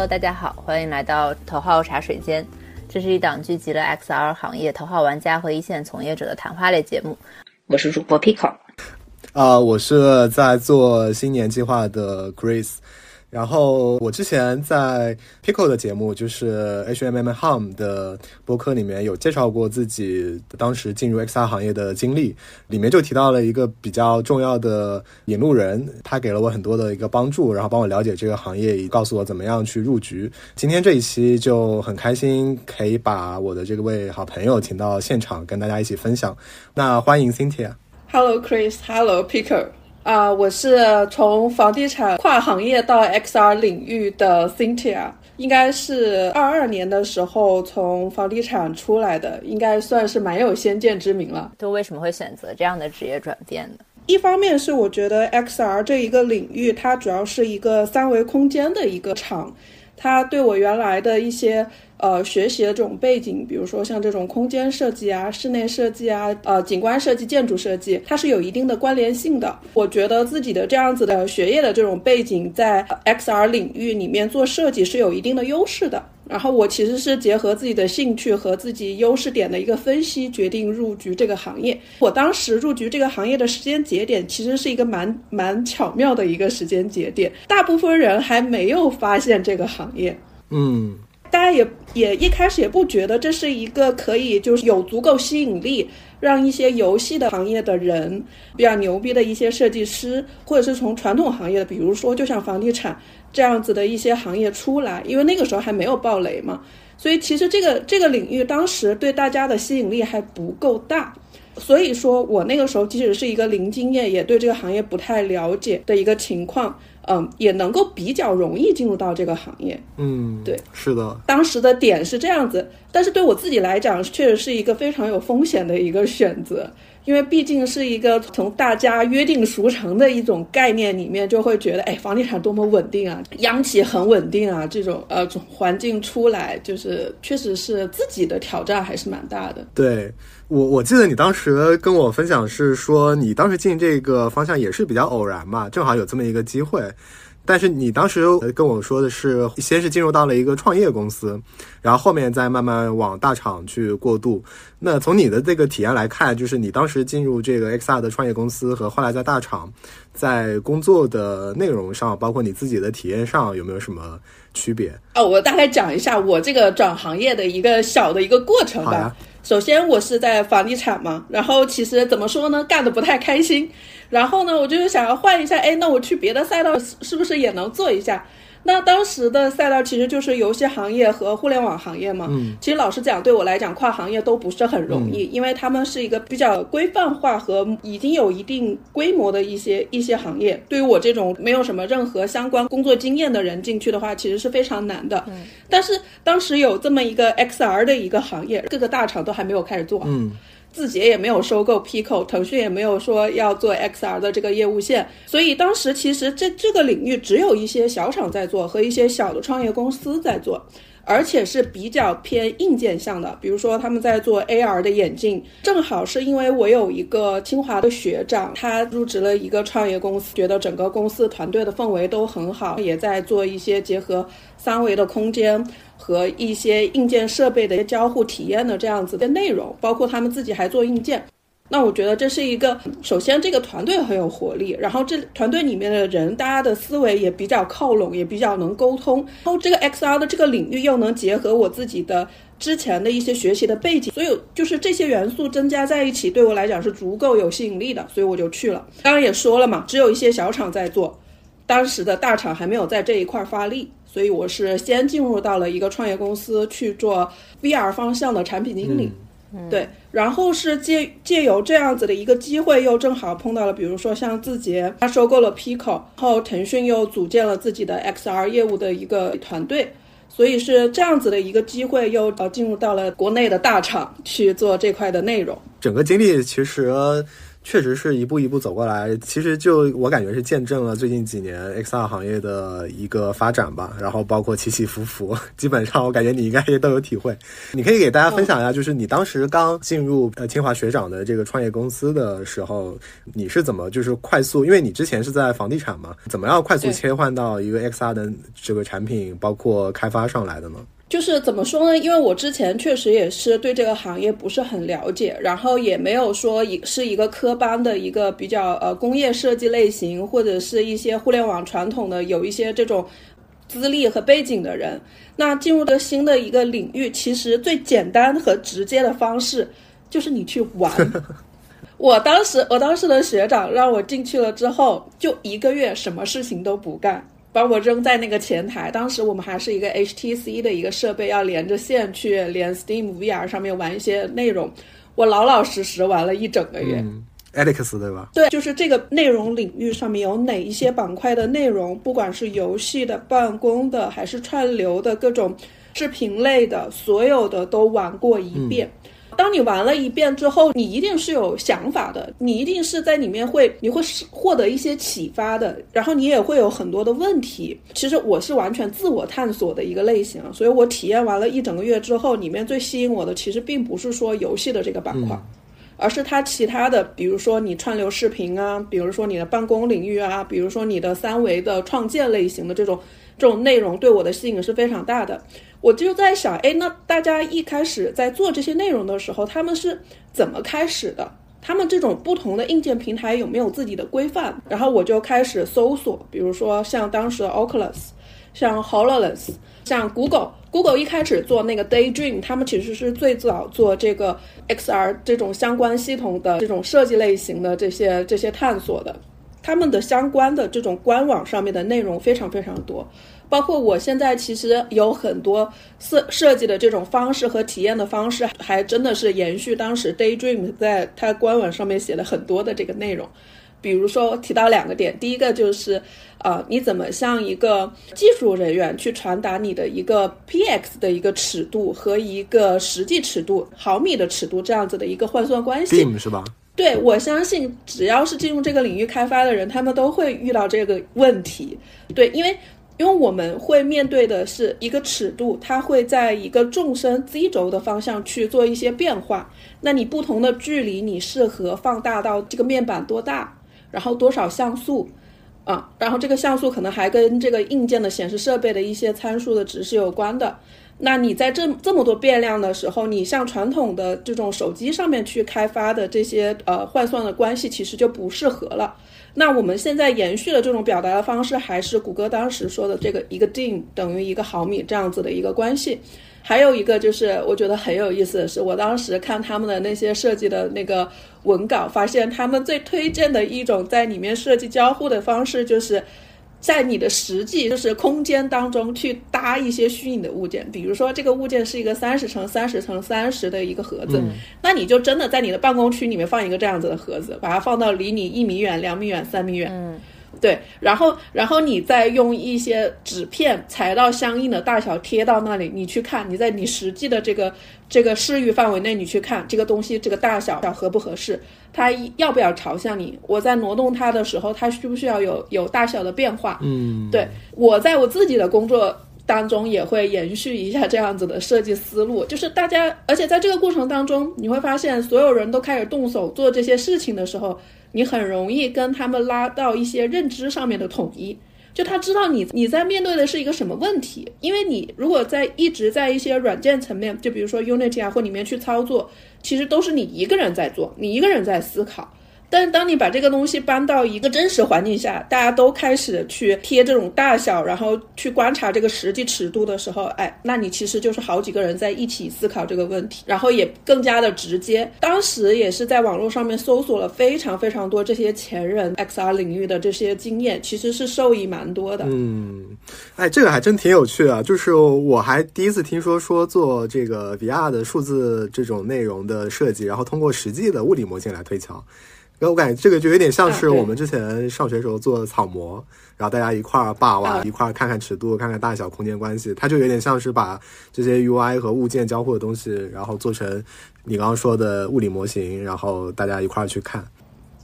Hello，大家好，欢迎来到头号茶水间。这是一档聚集了 XR 行业头号玩家和一线从业者的谈话类节目。我是主播 Pico。啊，我是在做新年计划的 Chris。然后我之前在 Pico 的节目，就是 HMM Hum 的播客里面有介绍过自己当时进入 XR 行业的经历，里面就提到了一个比较重要的引路人，他给了我很多的一个帮助，然后帮我了解这个行业，也告诉我怎么样去入局。今天这一期就很开心，可以把我的这个位好朋友请到现场，跟大家一起分享。那欢迎 Cynthia。Hello Chris，Hello Pico。啊，我是从房地产跨行业到 XR 领域的 Cynthia，应该是二二年的时候从房地产出来的，应该算是蛮有先见之明了。就为什么会选择这样的职业转变呢？一方面是我觉得 XR 这一个领域，它主要是一个三维空间的一个场，它对我原来的一些。呃，学习的这种背景，比如说像这种空间设计啊、室内设计啊、呃，景观设计、建筑设计，它是有一定的关联性的。我觉得自己的这样子的学业的这种背景，在 XR 领域里面做设计是有一定的优势的。然后我其实是结合自己的兴趣和自己优势点的一个分析，决定入局这个行业。我当时入局这个行业的时间节点，其实是一个蛮蛮巧妙的一个时间节点，大部分人还没有发现这个行业。嗯。大家也也一开始也不觉得这是一个可以就是有足够吸引力，让一些游戏的行业的人比较牛逼的一些设计师，或者是从传统行业的，比如说就像房地产这样子的一些行业出来，因为那个时候还没有暴雷嘛，所以其实这个这个领域当时对大家的吸引力还不够大。所以说我那个时候即使是一个零经验，也对这个行业不太了解的一个情况。嗯，也能够比较容易进入到这个行业。嗯，对，是的。当时的点是这样子，但是对我自己来讲，确实是一个非常有风险的一个选择，因为毕竟是一个从大家约定俗成的一种概念里面，就会觉得，哎，房地产多么稳定啊，央企很稳定啊，这种呃环境出来，就是确实是自己的挑战还是蛮大的。对。我我记得你当时跟我分享是说，你当时进这个方向也是比较偶然嘛，正好有这么一个机会。但是你当时跟我说的是，先是进入到了一个创业公司，然后后面再慢慢往大厂去过渡。那从你的这个体验来看，就是你当时进入这个 XR 的创业公司和后来在大厂，在工作的内容上，包括你自己的体验上，有没有什么区别？哦，我大概讲一下我这个转行业的一个小的一个过程吧。首先，我是在房地产嘛，然后其实怎么说呢，干的不太开心。然后呢，我就是想要换一下，哎，那我去别的赛道是不是也能做一下？那当时的赛道其实就是游戏行业和互联网行业嘛。嗯，其实老实讲，对我来讲，跨行业都不是很容易，因为他们是一个比较规范化和已经有一定规模的一些一些行业。对于我这种没有什么任何相关工作经验的人进去的话，其实是非常难的。嗯，但是当时有这么一个 XR 的一个行业，各个大厂都还没有开始做。嗯。字节也没有收购 Pico，腾讯也没有说要做 XR 的这个业务线，所以当时其实这这个领域只有一些小厂在做和一些小的创业公司在做，而且是比较偏硬件向的，比如说他们在做 AR 的眼镜，正好是因为我有一个清华的学长，他入职了一个创业公司，觉得整个公司团队的氛围都很好，也在做一些结合三维的空间。和一些硬件设备的交互体验的这样子的内容，包括他们自己还做硬件。那我觉得这是一个，首先这个团队很有活力，然后这团队里面的人，大家的思维也比较靠拢，也比较能沟通。然后这个 XR 的这个领域又能结合我自己的之前的一些学习的背景，所以就是这些元素增加在一起，对我来讲是足够有吸引力的，所以我就去了。刚刚也说了嘛，只有一些小厂在做，当时的大厂还没有在这一块发力。所以我是先进入到了一个创业公司去做 VR 方向的产品经理，对，然后是借借由这样子的一个机会，又正好碰到了，比如说像字节，它收购了 Pico，然后腾讯又组建了自己的 XR 业务的一个团队，所以是这样子的一个机会，又呃进入到了国内的大厂去做这块的内容。整个经历其实。确实是一步一步走过来，其实就我感觉是见证了最近几年 XR 行业的一个发展吧，然后包括起起伏伏，基本上我感觉你应该也都有体会。你可以给大家分享一下，就是你当时刚进入呃清华学长的这个创业公司的时候，你是怎么就是快速，因为你之前是在房地产嘛，怎么样快速切换到一个 XR 的这个产品，包括开发上来的呢？就是怎么说呢？因为我之前确实也是对这个行业不是很了解，然后也没有说一是一个科班的一个比较呃工业设计类型，或者是一些互联网传统的有一些这种资历和背景的人。那进入的新的一个领域，其实最简单和直接的方式就是你去玩。我当时我当时的学长让我进去了之后，就一个月什么事情都不干。把我扔在那个前台，当时我们还是一个 HTC 的一个设备，要连着线去连 Steam VR 上面玩一些内容。我老老实实玩了一整个月。Alex 对吧？对，就是这个内容领域上面有哪一些板块的内容，不管是游戏的、办公的，还是串流的各种视频类的，所有的都玩过一遍。当你玩了一遍之后，你一定是有想法的，你一定是在里面会，你会获得一些启发的，然后你也会有很多的问题。其实我是完全自我探索的一个类型，所以我体验完了一整个月之后，里面最吸引我的其实并不是说游戏的这个板块，而是它其他的，比如说你串流视频啊，比如说你的办公领域啊，比如说你的三维的创建类型的这种这种内容，对我的吸引是非常大的。我就在想，哎，那大家一开始在做这些内容的时候，他们是怎么开始的？他们这种不同的硬件平台有没有自己的规范？然后我就开始搜索，比如说像当时的 Oculus，像 Hololens，像 Google，Google 一开始做那个 Daydream，他们其实是最早做这个 XR 这种相关系统的这种设计类型的这些这些探索的，他们的相关的这种官网上面的内容非常非常多。包括我现在其实有很多设设计的这种方式和体验的方式，还真的是延续当时 Daydream 在它官网上面写了很多的这个内容。比如说提到两个点，第一个就是，呃，你怎么向一个技术人员去传达你的一个 PX 的一个尺度和一个实际尺度毫米的尺度这样子的一个换算关系，是吧？对，我相信只要是进入这个领域开发的人，他们都会遇到这个问题。对，因为。因为我们会面对的是一个尺度，它会在一个纵深 z 轴的方向去做一些变化。那你不同的距离，你适合放大到这个面板多大，然后多少像素，啊，然后这个像素可能还跟这个硬件的显示设备的一些参数的值是有关的。那你在这这么多变量的时候，你像传统的这种手机上面去开发的这些呃换算的关系，其实就不适合了。那我们现在延续的这种表达的方式，还是谷歌当时说的这个一个 dim 等于一个毫米这样子的一个关系。还有一个就是我觉得很有意思的是，我当时看他们的那些设计的那个文稿，发现他们最推荐的一种在里面设计交互的方式就是。在你的实际就是空间当中去搭一些虚拟的物件，比如说这个物件是一个三十乘三十乘三十的一个盒子，那你就真的在你的办公区里面放一个这样子的盒子，把它放到离你一米远、两米远、三米远。对，然后，然后你再用一些纸片裁到相应的大小贴到那里，你去看，你在你实际的这个这个视域范围内，你去看这个东西这个大小合不合适，它要不要朝向你？我在挪动它的时候，它需不需要有有大小的变化？嗯，对我在我自己的工作当中也会延续一下这样子的设计思路，就是大家，而且在这个过程当中，你会发现所有人都开始动手做这些事情的时候。你很容易跟他们拉到一些认知上面的统一，就他知道你你在面对的是一个什么问题，因为你如果在一直在一些软件层面，就比如说 Unity 啊或里面去操作，其实都是你一个人在做，你一个人在思考。但是当你把这个东西搬到一个真实环境下，大家都开始去贴这种大小，然后去观察这个实际尺度的时候，哎，那你其实就是好几个人在一起思考这个问题，然后也更加的直接。当时也是在网络上面搜索了非常非常多这些前人 XR 领域的这些经验，其实是受益蛮多的。嗯，哎，这个还真挺有趣啊！就是我还第一次听说说做这个 VR 的数字这种内容的设计，然后通过实际的物理模型来推敲。然后我感觉这个就有点像是我们之前上学时候做草模，然后大家一块儿霸哇，一块儿看看尺度、看看大小、空间关系，它就有点像是把这些 UI 和物件交互的东西，然后做成你刚刚说的物理模型，然后大家一块儿去看。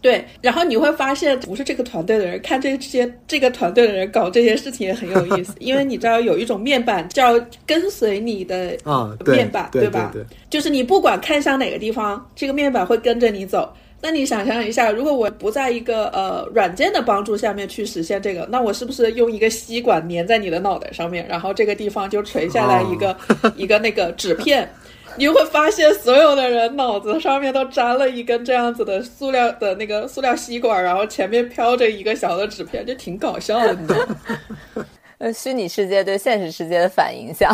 对，然后你会发现不是这个团队的人看这些这个团队的人搞这些事情也很有意思，因为你知道有一种面板叫跟随你的啊面板，对吧？对，就是你不管看向哪个地方，这个面板会跟着你走。那你想象一下，如果我不在一个呃软件的帮助下面去实现这个，那我是不是用一个吸管粘在你的脑袋上面，然后这个地方就垂下来一个 一个那个纸片？你会发现，所有的人脑子上面都粘了一根这样子的塑料的那个塑料吸管，然后前面飘着一个小的纸片，就挺搞笑的？呃，虚拟世界对现实世界的反影响。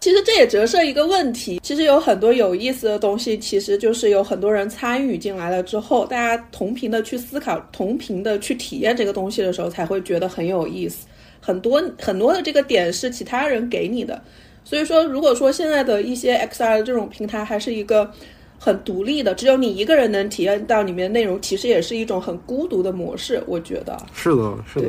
其实这也折射一个问题，其实有很多有意思的东西，其实就是有很多人参与进来了之后，大家同频的去思考，同频的去体验这个东西的时候，才会觉得很有意思。很多很多的这个点是其他人给你的。所以说，如果说现在的一些 XR 的这种平台还是一个很独立的，只有你一个人能体验到里面内容，其实也是一种很孤独的模式。我觉得是的，是的。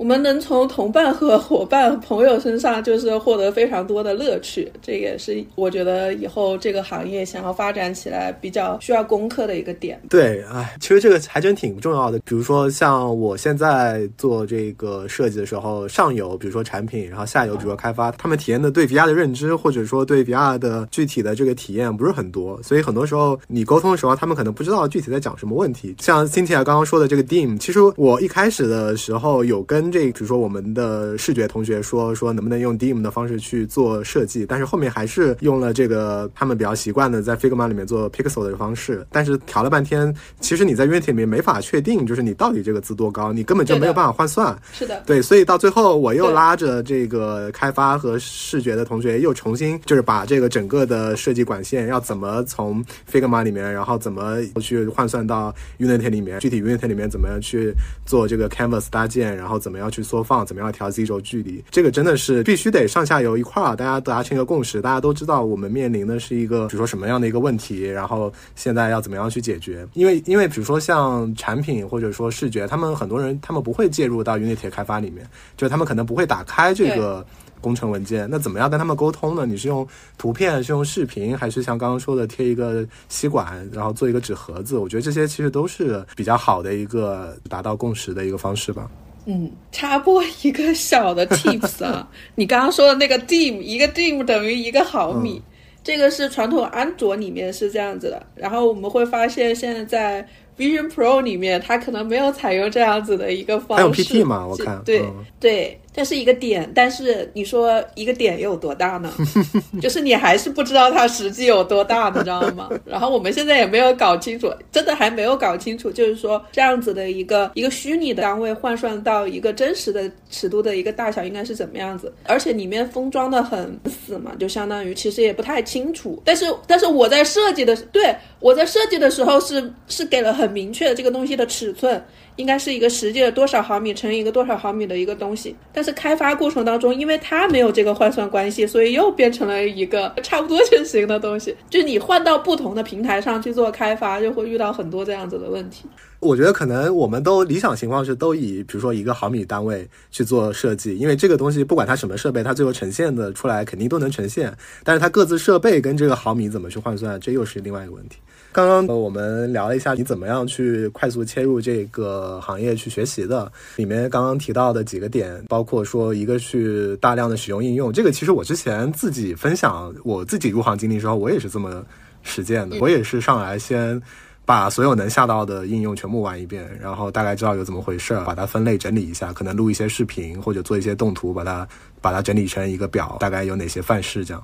我们能从同伴和伙伴、朋友身上，就是获得非常多的乐趣。这也是我觉得以后这个行业想要发展起来比较需要攻克的一个点。对，哎，其实这个还真挺重要的。比如说，像我现在做这个设计的时候，上游比如说产品，然后下游比如说开发，他们体验的对 VR 的认知，或者说对 VR 的具体的这个体验不是很多，所以很多时候你沟通的时候，他们可能不知道具体在讲什么问题。像 Cynthia 刚刚说的这个 Dim，其实我一开始的时候有跟这，比如说我们的视觉同学说说能不能用 Dim 的方式去做设计，但是后面还是用了这个他们比较习惯的在 Figma 里面做 Pixel 的方式，但是调了半天，其实你在 Unity 里面没法确定，就是你到底这个字多高，你根本就没有办法换算。是的，对，所以到最后我又拉着这个开发和视觉的同学又重新就是把这个整个的设计管线要怎么从 Figma 里面，然后怎么去换算到 Unity 里面，具体 Unity 里面怎么样去做这个 Canvas 搭建，然后怎么样去缩放，怎么样调 Z 轴距离，这个真的是必须得上下游一块儿，大家达成一个共识，大家都知道我们面临的是一个比如说什么样的一个问题，然后现在要怎么样去解决。因为因为比如说像产品或者说视觉，他们很多人他们不会介入到 Unity 开发里面，就他们可能不会打开这个。工程文件，那怎么样跟他们沟通呢？你是用图片，是用视频，还是像刚刚说的贴一个吸管，然后做一个纸盒子？我觉得这些其实都是比较好的一个达到共识的一个方式吧。嗯，插播一个小的 tips 啊，你刚刚说的那个 dim，一个 dim 等于一个毫米，这个是传统安卓里面是这样子的。然后我们会发现，现在在 Vision Pro 里面，它可能没有采用这样子的一个方式。还有 PT 吗？我看，对对。这是一个点，但是你说一个点有多大呢？就是你还是不知道它实际有多大，你知道吗？然后我们现在也没有搞清楚，真的还没有搞清楚，就是说这样子的一个一个虚拟的单位换算到一个真实的尺度的一个大小应该是怎么样子？而且里面封装的很死嘛，就相当于其实也不太清楚。但是但是我在设计的，对我在设计的时候是是给了很明确的这个东西的尺寸。应该是一个实际的多少毫米乘以一个多少毫米的一个东西，但是开发过程当中，因为它没有这个换算关系，所以又变成了一个差不多就行的东西。就你换到不同的平台上去做开发，就会遇到很多这样子的问题。我觉得可能我们都理想情况是都以比如说一个毫米单位去做设计，因为这个东西不管它什么设备，它最后呈现的出来肯定都能呈现。但是它各自设备跟这个毫米怎么去换算，这又是另外一个问题。刚刚我们聊了一下你怎么样去快速切入这个行业去学习的，里面刚刚提到的几个点，包括说一个去大量的使用应用，这个其实我之前自己分享我自己入行经历时候，我也是这么实践的，我也是上来先。把所有能下到的应用全部玩一遍，然后大概知道有怎么回事儿，把它分类整理一下，可能录一些视频或者做一些动图，把它把它整理成一个表，大概有哪些范式这样。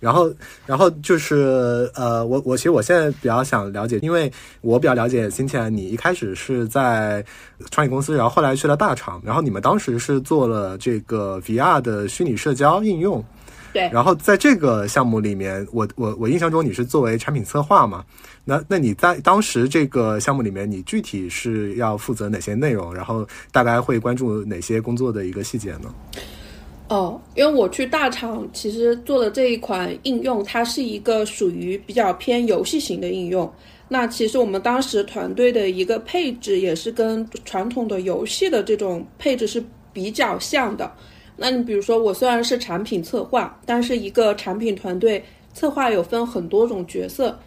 然后，然后就是呃，我我其实我现在比较想了解，因为我比较了解新前，你一开始是在创业公司，然后后来去了大厂，然后你们当时是做了这个 VR 的虚拟社交应用。对。然后在这个项目里面，我我我印象中你是作为产品策划嘛？那那你在当时这个项目里面，你具体是要负责哪些内容？然后大概会关注哪些工作的一个细节呢？哦，因为我去大厂，其实做的这一款应用，它是一个属于比较偏游戏型的应用。那其实我们当时团队的一个配置，也是跟传统的游戏的这种配置是比较像的。那你比如说，我虽然是产品策划，但是一个产品团队策划有分很多种角色。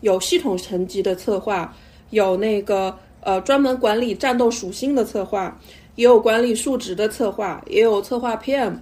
有系统层级的策划，有那个呃专门管理战斗属性的策划，也有管理数值的策划，也有策划 PM，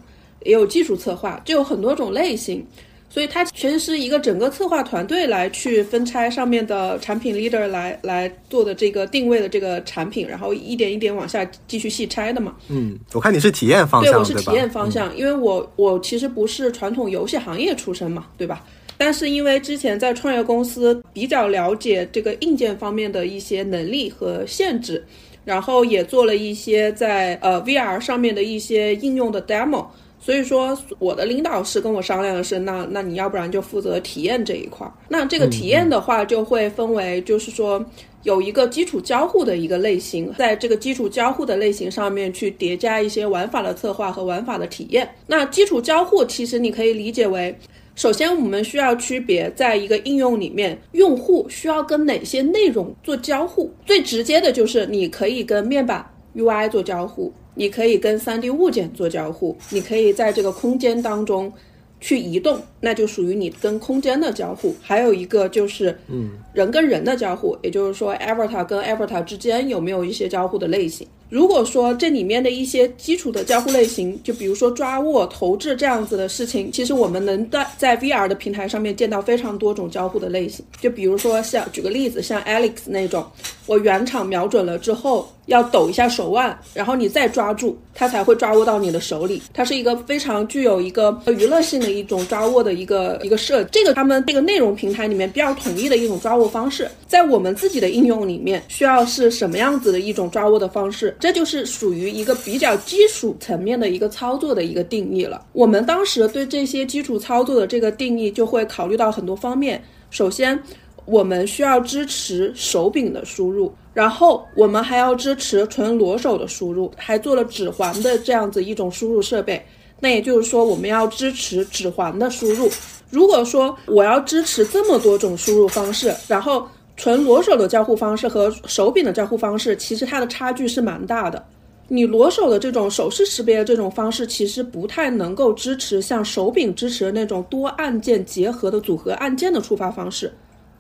也有技术策划，就有很多种类型。所以它其实是一个整个策划团队来去分拆上面的产品 leader 来来做的这个定位的这个产品，然后一点一点往下继续细拆的嘛。嗯，我看你是体验方向，对，我是体验方向，因为我我其实不是传统游戏行业出身嘛，对吧？但是因为之前在创业公司比较了解这个硬件方面的一些能力和限制，然后也做了一些在呃 VR 上面的一些应用的 demo。所以说，我的领导是跟我商量的是，那那你要不然就负责体验这一块儿。那这个体验的话，就会分为，就是说有一个基础交互的一个类型，在这个基础交互的类型上面去叠加一些玩法的策划和玩法的体验。那基础交互其实你可以理解为，首先我们需要区别在一个应用里面，用户需要跟哪些内容做交互。最直接的就是你可以跟面板 UI 做交互。你可以跟 3D 物件做交互，你可以在这个空间当中去移动，那就属于你跟空间的交互。还有一个就是，嗯，人跟人的交互，也就是说，Avatar 跟 Avatar 之间有没有一些交互的类型。如果说这里面的一些基础的交互类型，就比如说抓握、投掷这样子的事情，其实我们能在在 VR 的平台上面见到非常多种交互的类型。就比如说像举个例子，像 Alex 那种，我原厂瞄准了之后。要抖一下手腕，然后你再抓住它，才会抓握到你的手里。它是一个非常具有一个娱乐性的一种抓握的一个一个设。这个他们这个内容平台里面比较统一的一种抓握方式，在我们自己的应用里面需要是什么样子的一种抓握的方式？这就是属于一个比较基础层面的一个操作的一个定义了。我们当时对这些基础操作的这个定义，就会考虑到很多方面。首先，我们需要支持手柄的输入。然后我们还要支持纯裸手的输入，还做了指环的这样子一种输入设备。那也就是说，我们要支持指环的输入。如果说我要支持这么多种输入方式，然后纯裸手的交互方式和手柄的交互方式，其实它的差距是蛮大的。你裸手的这种手势识别的这种方式，其实不太能够支持像手柄支持的那种多按键结合的组合按键的触发方式。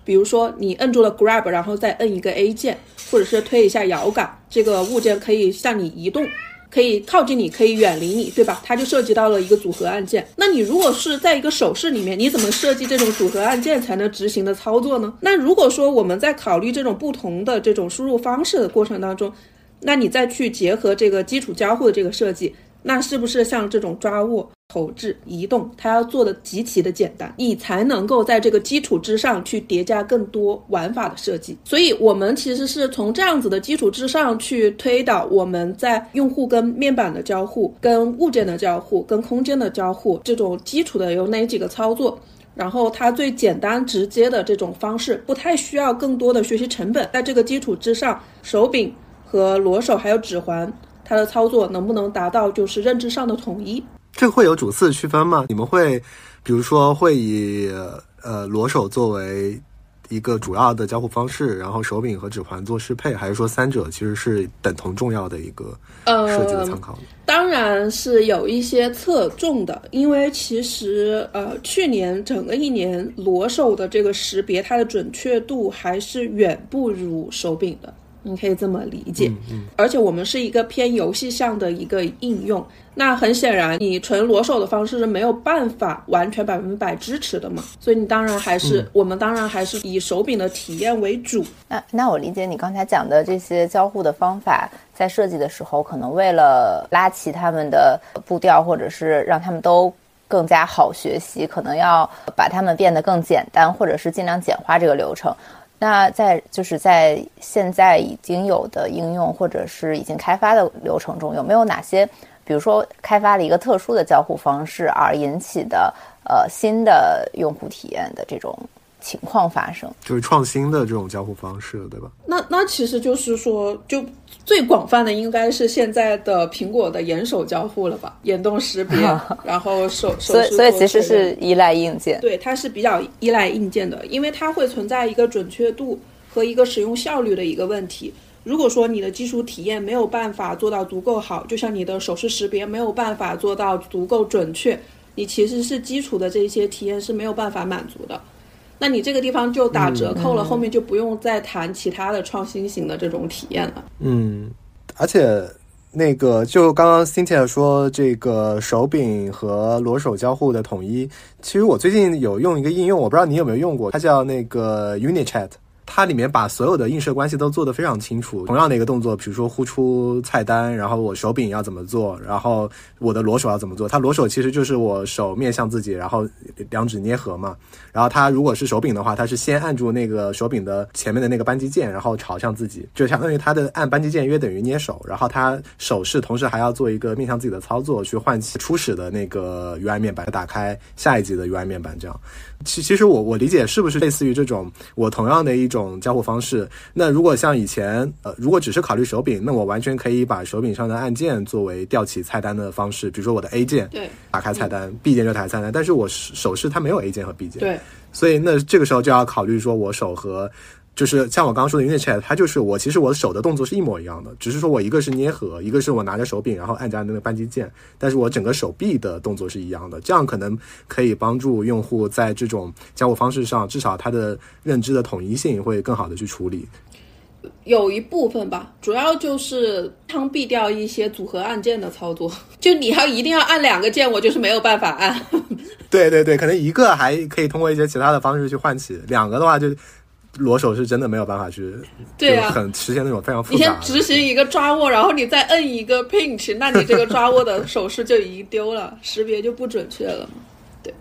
比如说，你摁住了 Grab，然后再摁一个 A 键，或者是推一下摇杆，这个物件可以向你移动，可以靠近你，可以远离你，对吧？它就涉及到了一个组合按键。那你如果是在一个手势里面，你怎么设计这种组合按键才能执行的操作呢？那如果说我们在考虑这种不同的这种输入方式的过程当中，那你再去结合这个基础交互的这个设计。那是不是像这种抓握、投掷、移动，它要做的极其的简单，你才能够在这个基础之上去叠加更多玩法的设计。所以，我们其实是从这样子的基础之上去推导我们在用户跟面板的交互、跟物件的交互、跟空间的交互这种基础的有哪几个操作，然后它最简单直接的这种方式，不太需要更多的学习成本，在这个基础之上，手柄和裸手还有指环。它的操作能不能达到就是认知上的统一？这会有主次区分吗？你们会，比如说会以呃裸手作为一个主要的交互方式，然后手柄和指环做适配，还是说三者其实是等同重要的一个设计的参考？当然是有一些侧重的，因为其实呃去年整个一年裸手的这个识别，它的准确度还是远不如手柄的。你可以这么理解，嗯而且我们是一个偏游戏向的一个应用，那很显然，你纯裸手的方式是没有办法完全百分百支持的嘛，所以你当然还是我们当然还是以手柄的体验为主。那那我理解你刚才讲的这些交互的方法，在设计的时候，可能为了拉齐他们的步调，或者是让他们都更加好学习，可能要把他们变得更简单，或者是尽量简化这个流程。那在就是在现在已经有的应用或者是已经开发的流程中，有没有哪些，比如说开发了一个特殊的交互方式而引起的呃新的用户体验的这种？情况发生，就是创新的这种交互方式，对吧？那那其实就是说，就最广泛的应该是现在的苹果的眼手交互了吧？眼动识别，然后手手所以所以其实是依赖硬件，对，它是比较依赖硬件的，因为它会存在一个准确度和一个使用效率的一个问题。如果说你的基础体验没有办法做到足够好，就像你的手势识别没有办法做到足够准确，你其实是基础的这些体验是没有办法满足的。那你这个地方就打折扣了，后面就不用再谈其他的创新型的这种体验了。嗯，而且那个就刚刚 Cynthia 说这个手柄和裸手交互的统一，其实我最近有用一个应用，我不知道你有没有用过，它叫那个 UniChat。它里面把所有的映射关系都做得非常清楚。同样的一个动作，比如说呼出菜单，然后我手柄要怎么做，然后我的裸手要怎么做。它裸手其实就是我手面向自己，然后两指捏合嘛。然后它如果是手柄的话，它是先按住那个手柄的前面的那个扳机键，然后朝向自己，就相当于它的按扳机键约等于捏手。然后它手势同时还要做一个面向自己的操作，去唤起初始的那个 UI 面板，打开下一级的 UI 面板，这样。其其实我我理解是不是类似于这种我同样的一种交互方式？那如果像以前呃，如果只是考虑手柄，那我完全可以把手柄上的按键作为调起菜单的方式，比如说我的 A 键，对，打开菜单，B 键就打开菜单。但是我手势它没有 A 键和 B 键，对，所以那这个时候就要考虑说我手和。就是像我刚刚说的 UniChat，它就是我其实我的手的动作是一模一样的，只是说我一个是捏合，一个是我拿着手柄然后按下那个扳机键，但是我整个手臂的动作是一样的，这样可能可以帮助用户在这种交互方式上，至少他的认知的统一性会更好的去处理。有一部分吧，主要就是枪毙掉一些组合按键的操作，就你要一定要按两个键，我就是没有办法按。对对对，可能一个还可以通过一些其他的方式去唤起，两个的话就。裸手是真的没有办法去，对啊，很实现那种非常复杂。你先执行一个抓握，然后你再摁一个 pinch，那你这个抓握的手势就已经丢了，识别就不准确了嘛。对，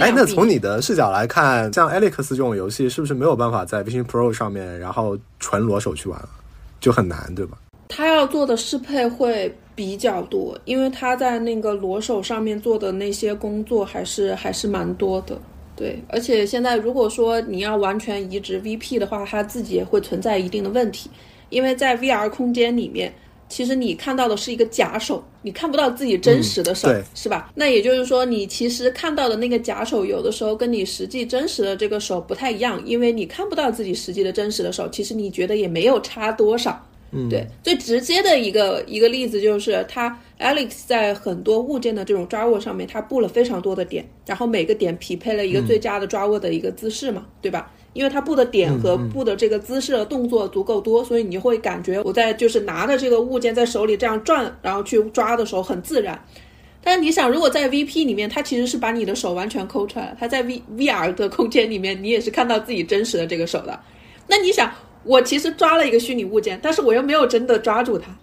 哎，那从你的视角来看，像 Alex 这种游戏是不是没有办法在 Vision Pro 上面，然后纯裸手去玩了，就很难，对吧？他要做的适配会比较多，因为他在那个裸手上面做的那些工作还是还是蛮多的。对，而且现在如果说你要完全移植 VP 的话，它自己也会存在一定的问题，因为在 VR 空间里面，其实你看到的是一个假手，你看不到自己真实的手，是吧？那也就是说，你其实看到的那个假手，有的时候跟你实际真实的这个手不太一样，因为你看不到自己实际的真实的手，其实你觉得也没有差多少。嗯，对，最直接的一个一个例子就是它 Alex 在很多物件的这种抓握上面，它布了非常多的点，然后每个点匹配了一个最佳的抓握的一个姿势嘛，对吧？因为它布的点和布的这个姿势的动作足够多，所以你会感觉我在就是拿着这个物件在手里这样转，然后去抓的时候很自然。但是你想，如果在 VP 里面，它其实是把你的手完全抠出来了，它在 V VR 的空间里面，你也是看到自己真实的这个手的。那你想？我其实抓了一个虚拟物件，但是我又没有真的抓住它，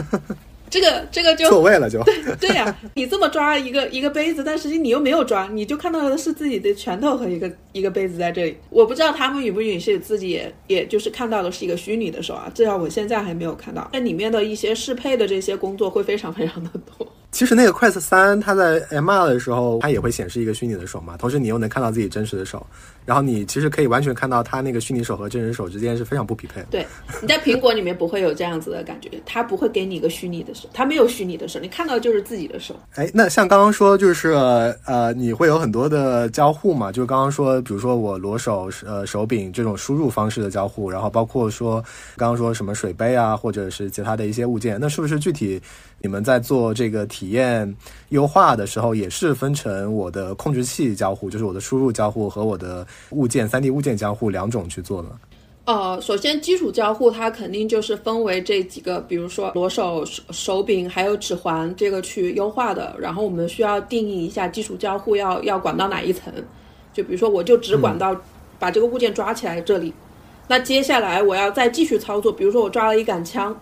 这个这个就错位了，就对对呀，你这么抓一个一个杯子，但实际你又没有抓，你就看到的是自己的拳头和一个一个杯子在这里。我不知道他们允不允许自己也也就是看到的是一个虚拟的手啊，至少我现在还没有看到。那里面的一些适配的这些工作会非常非常的多。其实那个 Quest 三，它在 MR 的时候，它也会显示一个虚拟的手嘛，同时你又能看到自己真实的手。然后你其实可以完全看到它那个虚拟手和真人手之间是非常不匹配的。对，你在苹果里面不会有这样子的感觉，它不会给你一个虚拟的手，它没有虚拟的手，你看到就是自己的手。哎，那像刚刚说就是呃，你会有很多的交互嘛？就刚刚说，比如说我裸手呃手柄这种输入方式的交互，然后包括说刚刚说什么水杯啊，或者是其他的一些物件，那是不是具体你们在做这个体验优化的时候，也是分成我的控制器交互，就是我的输入交互和我的物件三 D 物件交互两种去做的。呃，首先基础交互它肯定就是分为这几个，比如说裸手、手手柄还有指环这个去优化的。然后我们需要定义一下基础交互要要管到哪一层。就比如说，我就只管到把这个物件抓起来这里。那接下来我要再继续操作，比如说我抓了一杆枪，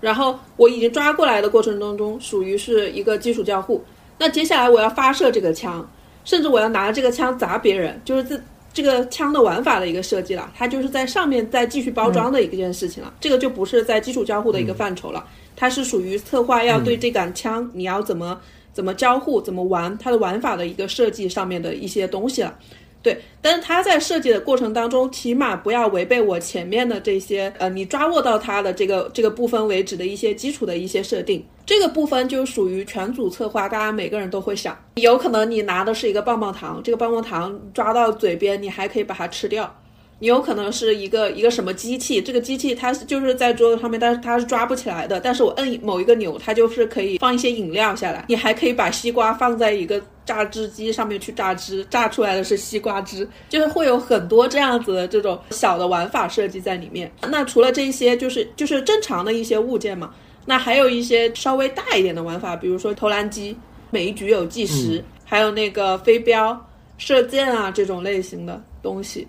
然后我已经抓过来的过程当中，属于是一个基础交互。那接下来我要发射这个枪，甚至我要拿这个枪砸别人，就是这。这个枪的玩法的一个设计了，它就是在上面再继续包装的一件事情了。这个就不是在基础交互的一个范畴了，它是属于策划要对这杆枪你要怎么怎么交互、怎么玩它的玩法的一个设计上面的一些东西了。对，但是它在设计的过程当中，起码不要违背我前面的这些，呃，你抓握到它的这个这个部分为止的一些基础的一些设定。这个部分就属于全组策划，大家每个人都会想，有可能你拿的是一个棒棒糖，这个棒棒糖抓到嘴边，你还可以把它吃掉，你有可能是一个一个什么机器，这个机器它是就是在桌子上面，但是它是抓不起来的。但是我摁某一个钮，它就是可以放一些饮料下来。你还可以把西瓜放在一个榨汁机上面去榨汁，榨出来的是西瓜汁，就是会有很多这样子的这种小的玩法设计在里面。那除了这些，就是就是正常的一些物件嘛。那还有一些稍微大一点的玩法，比如说投篮机，每一局有计时，还有那个飞镖、射箭啊这种类型的东西。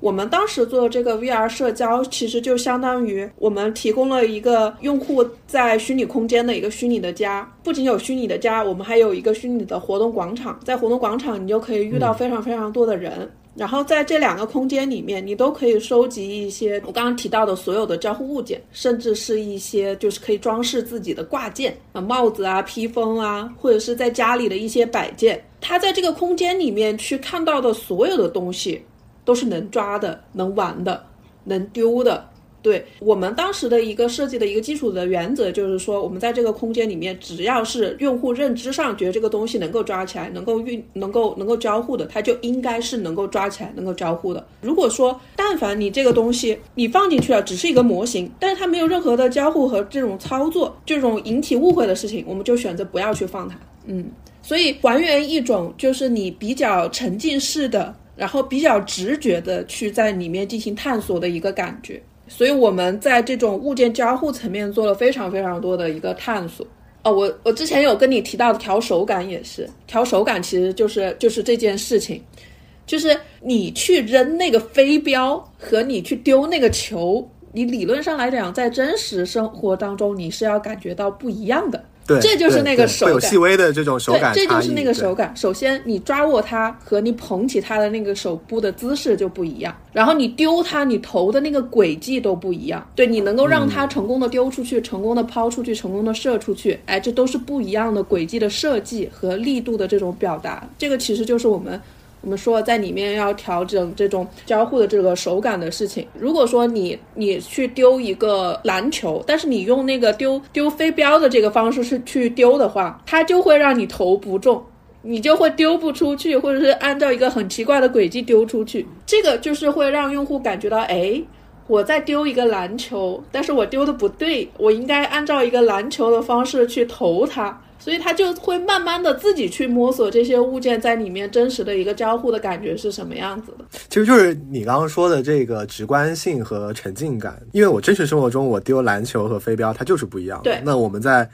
我们当时做这个 VR 社交，其实就相当于我们提供了一个用户在虚拟空间的一个虚拟的家。不仅有虚拟的家，我们还有一个虚拟的活动广场。在活动广场，你就可以遇到非常非常多的人。然后在这两个空间里面，你都可以收集一些我刚刚提到的所有的交互物件，甚至是一些就是可以装饰自己的挂件啊、帽子啊、披风啊，或者是在家里的一些摆件。他在这个空间里面去看到的所有的东西。都是能抓的、能玩的、能丢的。对我们当时的一个设计的一个基础的原则，就是说，我们在这个空间里面，只要是用户认知上觉得这个东西能够抓起来、能够运、能够能够交互的，它就应该是能够抓起来、能够交互的。如果说但凡你这个东西你放进去了，只是一个模型，但是它没有任何的交互和这种操作，这种引起误会的事情，我们就选择不要去放它。嗯，所以还原一种就是你比较沉浸式的。然后比较直觉的去在里面进行探索的一个感觉，所以我们在这种物件交互层面做了非常非常多的一个探索。哦，我我之前有跟你提到的调手感也是，调手感其实就是就是这件事情，就是你去扔那个飞镖和你去丢那个球，你理论上来讲，在真实生活当中你是要感觉到不一样的。这就是那个手感，有细微的这种手感这就是那个手感。首先，你抓握它和你捧起它的那个手部的姿势就不一样，然后你丢它，你投的那个轨迹都不一样。对你能够让它成功的丢出去，成功的抛出去，成功的射出去，哎，这都是不一样的轨迹的设计和力度的这种表达。这个其实就是我们。我们说在里面要调整这种交互的这个手感的事情。如果说你你去丢一个篮球，但是你用那个丢丢飞镖的这个方式是去丢的话，它就会让你投不中，你就会丢不出去，或者是按照一个很奇怪的轨迹丢出去。这个就是会让用户感觉到，哎，我在丢一个篮球，但是我丢的不对，我应该按照一个篮球的方式去投它。所以他就会慢慢的自己去摸索这些物件在里面真实的一个交互的感觉是什么样子的。其实就是你刚刚说的这个直观性和沉浸感，因为我真实生活中我丢篮球和飞镖它就是不一样。对，那我们在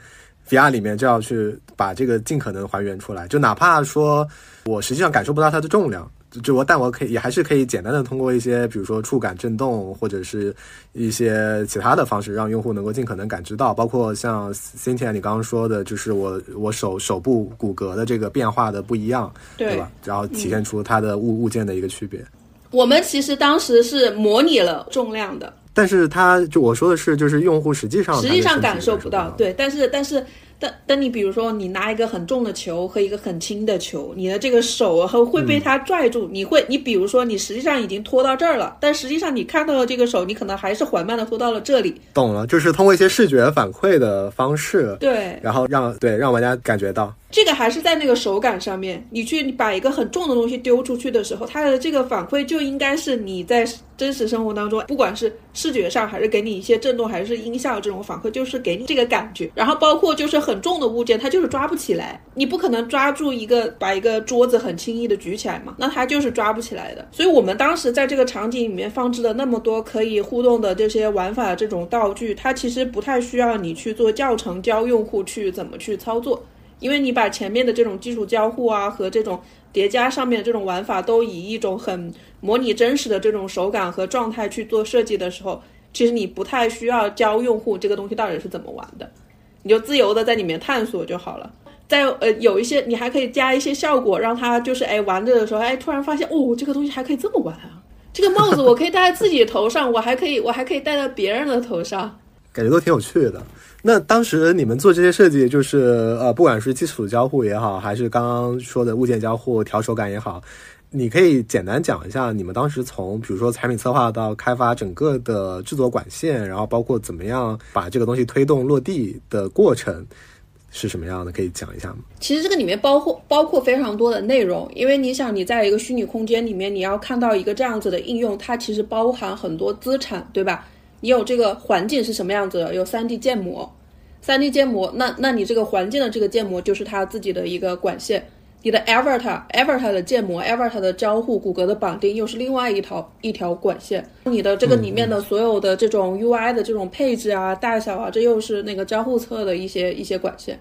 VR 里面就要去把这个尽可能还原出来，就哪怕说我实际上感受不到它的重量。就我，但我可以也还是可以简单的通过一些，比如说触感震动，或者是一些其他的方式，让用户能够尽可能感知到。包括像 Cynthia 你刚刚说的，就是我我手手部骨骼的这个变化的不一样，对吧？然后体现出它的物物件的一个区别。我们其实当时是模拟了重量的，但是它就我说的是，就是用户实际上实际上感受不到，对，但是但是。但但你比如说，你拿一个很重的球和一个很轻的球，你的这个手和会被它拽住。你会，你比如说，你实际上已经拖到这儿了，但实际上你看到了这个手，你可能还是缓慢的拖到了这里。懂了，就是通过一些视觉反馈的方式，对，然后让对让玩家感觉到。这个还是在那个手感上面，你去把一个很重的东西丢出去的时候，它的这个反馈就应该是你在真实生活当中，不管是视觉上还是给你一些震动，还是音效这种反馈，就是给你这个感觉。然后包括就是很重的物件，它就是抓不起来，你不可能抓住一个把一个桌子很轻易的举起来嘛，那它就是抓不起来的。所以我们当时在这个场景里面放置了那么多可以互动的这些玩法这种道具，它其实不太需要你去做教程教用户去怎么去操作。因为你把前面的这种基础交互啊和这种叠加上面的这种玩法都以一种很模拟真实的这种手感和状态去做设计的时候，其实你不太需要教用户这个东西到底是怎么玩的，你就自由的在里面探索就好了。在呃有一些你还可以加一些效果，让他就是哎玩着的时候哎突然发现哦这个东西还可以这么玩啊，这个帽子我可以戴在自己头上，我还可以我还可以戴在别人的头上，感觉都挺有趣的。那当时你们做这些设计，就是呃，不管是基础交互也好，还是刚刚说的物件交互、调手感也好，你可以简单讲一下你们当时从比如说产品策划到开发整个的制作管线，然后包括怎么样把这个东西推动落地的过程是什么样的？可以讲一下吗？其实这个里面包括包括非常多的内容，因为你想你在一个虚拟空间里面，你要看到一个这样子的应用，它其实包含很多资产，对吧？你有这个环境是什么样子的？有 3D 建模，3D 建模，那那你这个环境的这个建模就是它自己的一个管线。你的 Avatar，Avatar 的建模，Avatar 的交互，骨骼的绑定，又是另外一条一条管线。你的这个里面的所有的这种 UI 的这种配置啊、大小啊，这又是那个交互侧的一些一些管线。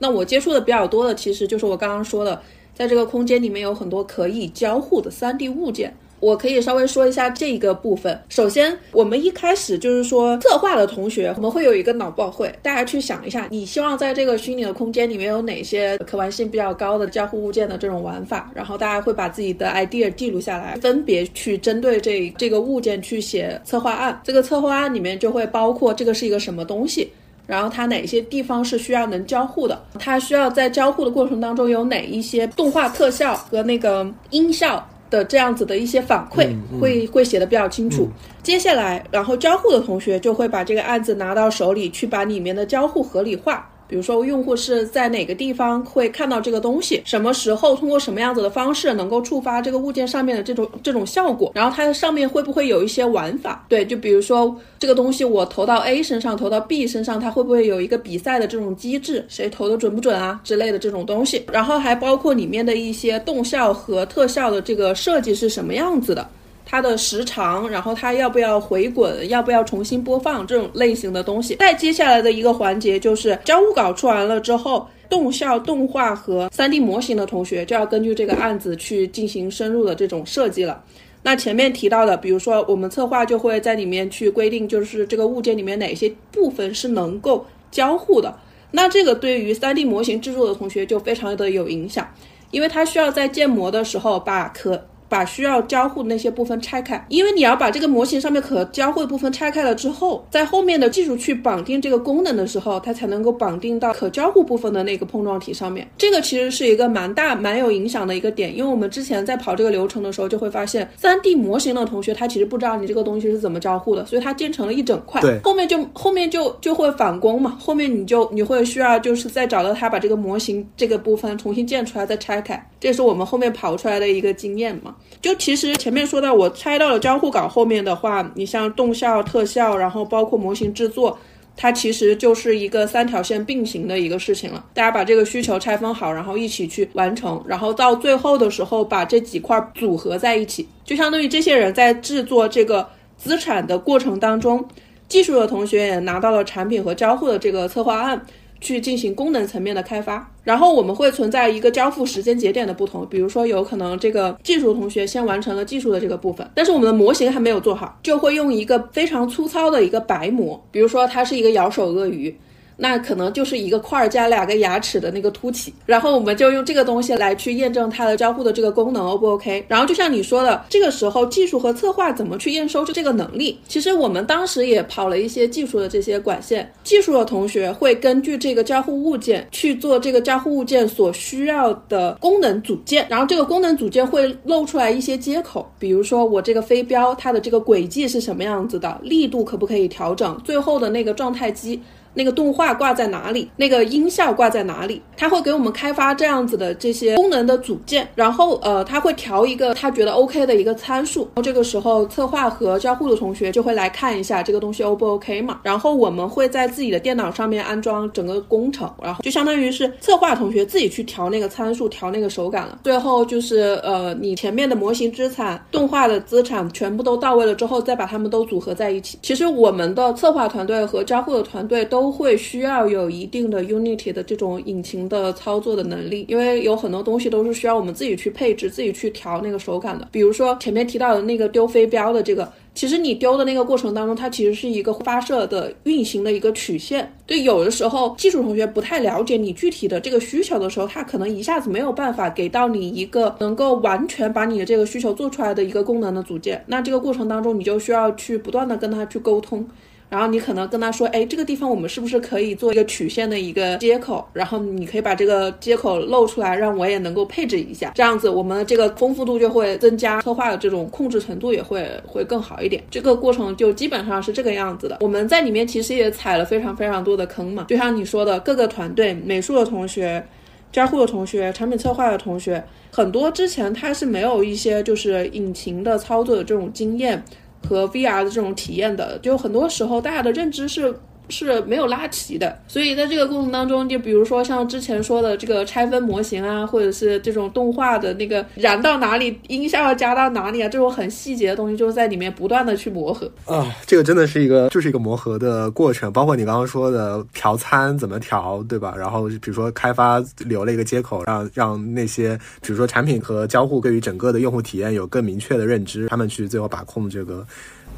那我接触的比较多的，其实就是我刚刚说的，在这个空间里面有很多可以交互的 3D 物件。我可以稍微说一下这一个部分。首先，我们一开始就是说策划的同学，我们会有一个脑爆会，大家去想一下，你希望在这个虚拟的空间里面有哪些可玩性比较高的交互物件的这种玩法，然后大家会把自己的 idea 记录下来，分别去针对这这个物件去写策划案。这个策划案里面就会包括这个是一个什么东西，然后它哪些地方是需要能交互的，它需要在交互的过程当中有哪一些动画特效和那个音效。的这样子的一些反馈会会写的比较清楚。接下来，然后交互的同学就会把这个案子拿到手里去，把里面的交互合理化。比如说，用户是在哪个地方会看到这个东西？什么时候通过什么样子的方式能够触发这个物件上面的这种这种效果？然后它上面会不会有一些玩法？对，就比如说这个东西我投到 A 身上，投到 B 身上，它会不会有一个比赛的这种机制？谁投的准不准啊之类的这种东西？然后还包括里面的一些动效和特效的这个设计是什么样子的？它的时长，然后它要不要回滚，要不要重新播放这种类型的东西。再接下来的一个环节就是交互稿出完了之后，动效、动画和 3D 模型的同学就要根据这个案子去进行深入的这种设计了。那前面提到的，比如说我们策划就会在里面去规定，就是这个物件里面哪些部分是能够交互的。那这个对于 3D 模型制作的同学就非常的有影响，因为他需要在建模的时候把可把需要交互的那些部分拆开，因为你要把这个模型上面可交互的部分拆开了之后，在后面的技术去绑定这个功能的时候，它才能够绑定到可交互部分的那个碰撞体上面。这个其实是一个蛮大、蛮有影响的一个点，因为我们之前在跑这个流程的时候，就会发现三 D 模型的同学他其实不知道你这个东西是怎么交互的，所以他建成了一整块，对，后面就后面就就会返工嘛，后面你就你会需要就是再找到他把这个模型这个部分重新建出来，再拆开，这是我们后面跑出来的一个经验嘛。就其实前面说到，我猜到了交互稿后面的话，你像动效、特效，然后包括模型制作，它其实就是一个三条线并行的一个事情了。大家把这个需求拆分好，然后一起去完成，然后到最后的时候把这几块组合在一起，就相当于这些人在制作这个资产的过程当中，技术的同学也拿到了产品和交互的这个策划案。去进行功能层面的开发，然后我们会存在一个交付时间节点的不同，比如说有可能这个技术同学先完成了技术的这个部分，但是我们的模型还没有做好，就会用一个非常粗糙的一个白模，比如说它是一个咬手鳄鱼。那可能就是一个块儿加两个牙齿的那个凸起，然后我们就用这个东西来去验证它的交互的这个功能 O 不 OK？然后就像你说的，这个时候技术和策划怎么去验收就这个能力？其实我们当时也跑了一些技术的这些管线，技术的同学会根据这个交互物件去做这个交互物件所需要的功能组件，然后这个功能组件会露出来一些接口，比如说我这个飞镖它的这个轨迹是什么样子的，力度可不可以调整，最后的那个状态机。那个动画挂在哪里？那个音效挂在哪里？他会给我们开发这样子的这些功能的组件，然后呃，他会调一个他觉得 OK 的一个参数。然后这个时候，策划和交互的同学就会来看一下这个东西 O 不 OK 嘛？然后我们会在自己的电脑上面安装整个工程，然后就相当于是策划同学自己去调那个参数，调那个手感了。最后就是呃，你前面的模型资产、动画的资产全部都到位了之后，再把它们都组合在一起。其实我们的策划团队和交互的团队都。都会需要有一定的 Unity 的这种引擎的操作的能力，因为有很多东西都是需要我们自己去配置、自己去调那个手感的。比如说前面提到的那个丢飞镖的这个，其实你丢的那个过程当中，它其实是一个发射的运行的一个曲线。对，有的时候技术同学不太了解你具体的这个需求的时候，他可能一下子没有办法给到你一个能够完全把你的这个需求做出来的一个功能的组件。那这个过程当中，你就需要去不断的跟他去沟通。然后你可能跟他说，哎，这个地方我们是不是可以做一个曲线的一个接口？然后你可以把这个接口露出来，让我也能够配置一下，这样子我们的这个丰富度就会增加，策划的这种控制程度也会会更好一点。这个过程就基本上是这个样子的。我们在里面其实也踩了非常非常多的坑嘛，就像你说的，各个团队，美术的同学、交互的同学、产品策划的同学，很多之前他是没有一些就是引擎的操作的这种经验。和 VR 的这种体验的，就很多时候大家的认知是是没有拉齐的，所以在这个过程当中，就比如说像之前说的这个拆分模型啊，或者是这种动画的那个燃到哪里，音效要加到哪里啊，这种很细节的东西，就是在里面不断的去磨合啊。这个真的是一个就是一个磨合的过程，包括你刚刚说的调参怎么调，对吧？然后比如说开发留了一个接口，让让那些比如说产品和交互对于整个的用户体验有更明确的认知，他们去最后把控这个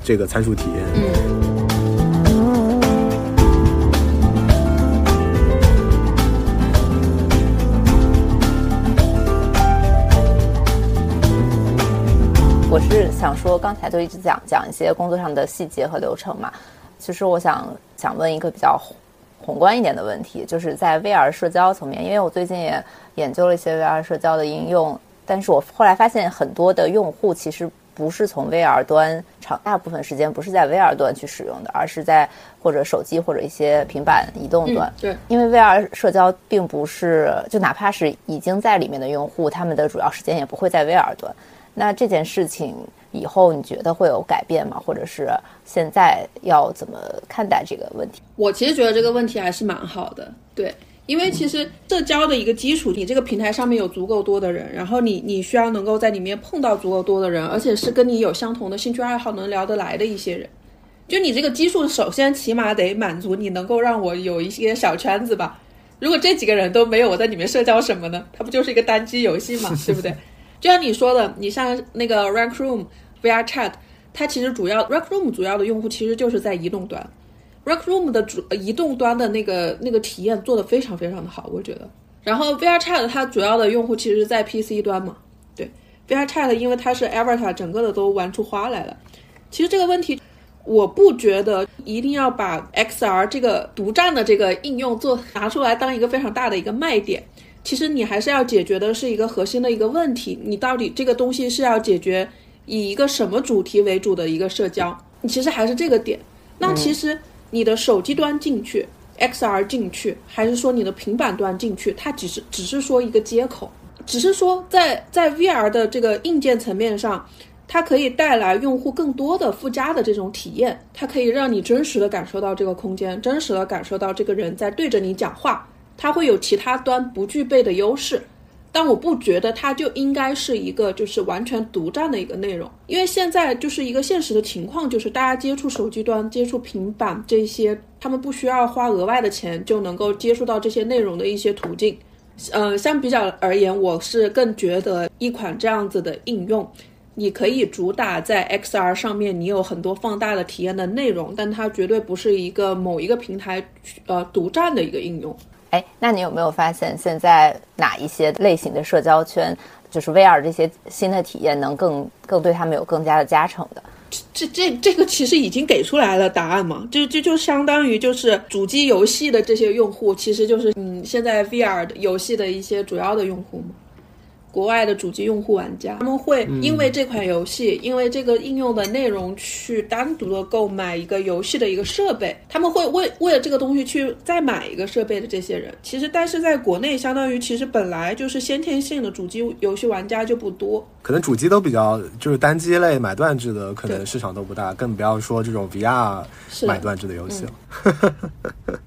这个参数体验。嗯。想说，刚才就一直讲讲一些工作上的细节和流程嘛。其实我想想问一个比较宏观一点的问题，就是在 VR 社交层面，因为我最近也研究了一些 VR 社交的应用，但是我后来发现很多的用户其实不是从 VR 端长大部分时间不是在 VR 端去使用的，而是在或者手机或者一些平板移动端。对，因为 VR 社交并不是就哪怕是已经在里面的用户，他们的主要时间也不会在 VR 端。那这件事情以后你觉得会有改变吗？或者是现在要怎么看待这个问题？我其实觉得这个问题还是蛮好的，对，因为其实社交的一个基础，你这个平台上面有足够多的人，然后你你需要能够在里面碰到足够多的人，而且是跟你有相同的兴趣爱好、能聊得来的一些人。就你这个基数，首先起码得满足你能够让我有一些小圈子吧。如果这几个人都没有，我在里面社交什么呢？它不就是一个单机游戏嘛，对不对？就像你说的，你像那个 Rec Room VR Chat，它其实主要 Rec Room 主要的用户其实就是在移动端，Rec Room 的主移动端的那个那个体验做得非常非常的好，我觉得。然后 VR Chat 它主要的用户其实在 PC 端嘛，对，VR Chat 因为它是 Avatar 整个的都玩出花来了。其实这个问题，我不觉得一定要把 XR 这个独占的这个应用做拿出来当一个非常大的一个卖点。其实你还是要解决的是一个核心的一个问题，你到底这个东西是要解决以一个什么主题为主的一个社交？你其实还是这个点。那其实你的手机端进去，XR 进去，还是说你的平板端进去，它只是只是说一个接口，只是说在在 VR 的这个硬件层面上，它可以带来用户更多的附加的这种体验，它可以让你真实的感受到这个空间，真实的感受到这个人在对着你讲话。它会有其他端不具备的优势，但我不觉得它就应该是一个就是完全独占的一个内容，因为现在就是一个现实的情况，就是大家接触手机端、接触平板这些，他们不需要花额外的钱就能够接触到这些内容的一些途径。嗯，相比较而言，我是更觉得一款这样子的应用，你可以主打在 XR 上面，你有很多放大的体验的内容，但它绝对不是一个某一个平台呃独占的一个应用。哎，那你有没有发现，现在哪一些类型的社交圈，就是 VR 这些新的体验，能更更对他们有更加的加成的？这这这个其实已经给出来了答案嘛，就就就相当于就是主机游戏的这些用户，其实就是嗯，现在 VR 游戏的一些主要的用户嘛。国外的主机用户玩家，他们会因为这款游戏，因为这个应用的内容去单独的购买一个游戏的一个设备，他们会为为了这个东西去再买一个设备的这些人，其实但是在国内，相当于其实本来就是先天性的主机游戏玩家就不多，可能主机都比较就是单机类买断制的，可能市场都不大，更不要说这种 VR 买断制的游戏了。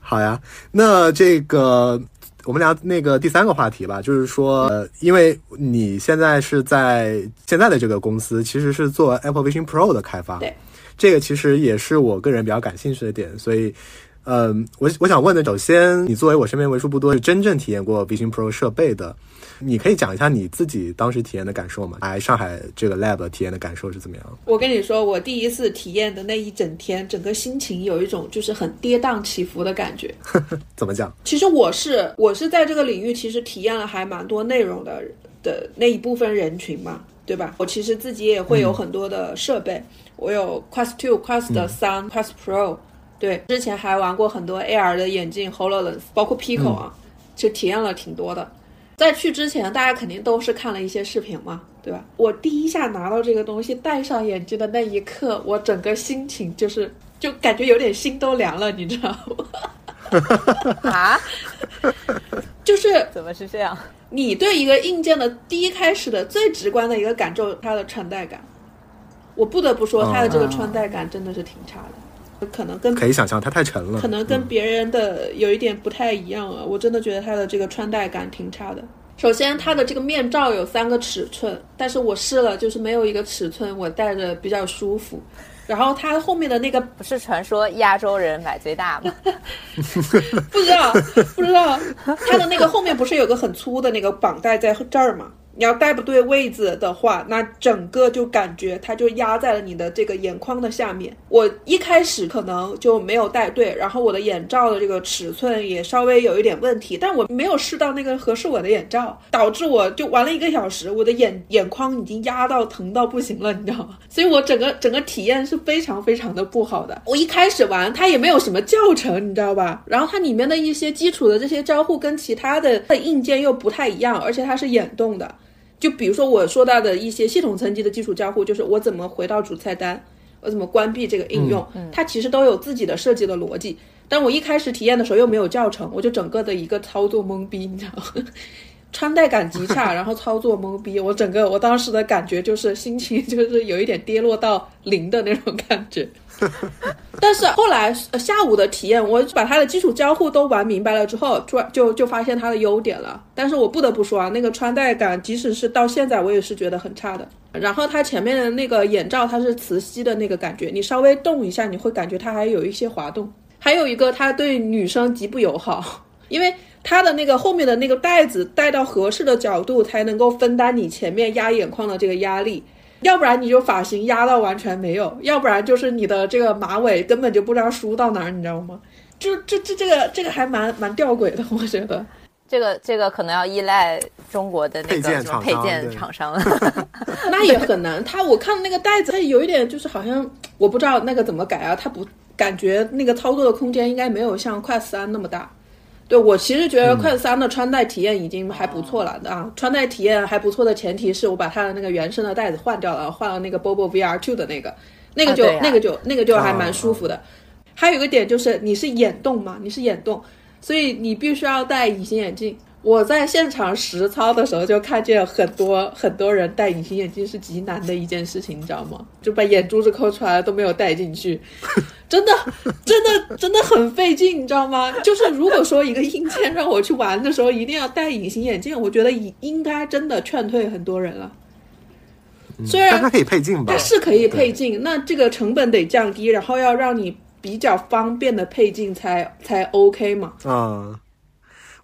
好呀，那这个。我们聊那个第三个话题吧，就是说，呃，因为你现在是在现在的这个公司，其实是做 Apple Vision Pro 的开发，对，这个其实也是我个人比较感兴趣的点，所以。嗯，我我想问的，首先，你作为我身边为数不多是真正体验过 Vision Pro 设备的，你可以讲一下你自己当时体验的感受吗？来上海这个 Lab 体验的感受是怎么样？我跟你说，我第一次体验的那一整天，整个心情有一种就是很跌宕起伏的感觉。怎么讲？其实我是我是在这个领域，其实体验了还蛮多内容的的那一部分人群嘛。对吧？我其实自己也会有很多的设备，我有 Quest Two、Quest 三、Quest Pro，对，之前还玩过很多 AR 的眼镜 Hololens，包括 Pico 啊，就体验了挺多的。在去之前，大家肯定都是看了一些视频嘛，对吧？我第一下拿到这个东西，戴上眼镜的那一刻，我整个心情就是就感觉有点心都凉了，你知道吗？啊？就是怎么是这样？你对一个硬件的第一开始的最直观的一个感受，它的穿戴感，我不得不说，它的这个穿戴感真的是挺差的，可能跟可以想象它太沉了，可能跟别人的有一点不太一样啊。我真的觉得它的这个穿戴感挺差的。首先，它的这个面罩有三个尺寸，但是我试了，就是没有一个尺寸我戴着比较舒服。然后它后面的那个不是传说亚洲人买最大吗？不知道，不知道，它的那个后面不是有个很粗的那个绑带在这儿吗？你要戴不对位置的话，那整个就感觉它就压在了你的这个眼眶的下面。我一开始可能就没有戴对，然后我的眼罩的这个尺寸也稍微有一点问题，但我没有试到那个合适我的眼罩，导致我就玩了一个小时，我的眼眼眶已经压到疼到不行了，你知道吗？所以我整个整个体验是非常非常的不好的。我一开始玩它也没有什么教程，你知道吧？然后它里面的一些基础的这些交互跟其他的硬件又不太一样，而且它是眼动的。就比如说我说到的一些系统层级的基础交互，就是我怎么回到主菜单，我怎么关闭这个应用，它其实都有自己的设计的逻辑。但我一开始体验的时候又没有教程，我就整个的一个操作懵逼，你知道吗？穿戴感极差，然后操作懵逼，我整个我当时的感觉就是心情就是有一点跌落到零的那种感觉。但是后来下午的体验，我把它的基础交互都玩明白了之后，就就就发现它的优点了。但是我不得不说啊，那个穿戴感，即使是到现在，我也是觉得很差的。然后它前面的那个眼罩，它是磁吸的那个感觉，你稍微动一下，你会感觉它还有一些滑动。还有一个，它对女生极不友好，因为它的那个后面的那个带子戴到合适的角度，才能够分担你前面压眼眶的这个压力。要不然你就发型压到完全没有，要不然就是你的这个马尾根本就不知道梳到哪儿，你知道吗？就这这这个这个还蛮蛮吊诡的，我觉得。这个这个可能要依赖中国的那个什么配件厂商了。那也很难，他我看那个袋子，它有一点就是好像我不知道那个怎么改啊，它不感觉那个操作的空间应该没有像快三那么大。对我其实觉得快三的穿戴体验已经还不错了啊，穿戴体验还不错的前提是我把它的那个原生的袋子换掉了，换了那个 Bobo VR Two 的那个，那个就那个就那个就还蛮舒服的。还有一个点就是你是眼动嘛，你是眼动，所以你必须要戴隐形眼镜。我在现场实操的时候就看见很多很多人戴隐形眼镜是极难的一件事情，你知道吗？就把眼珠子抠出来都没有戴进去，真的真的真的很费劲，你知道吗？就是如果说一个硬件让我去玩的时候一定要戴隐形眼镜，我觉得应应该真的劝退很多人了。虽然它可以配镜吧，它是可以配镜，那这个成本得降低，然后要让你比较方便的配镜才才 OK 嘛。啊。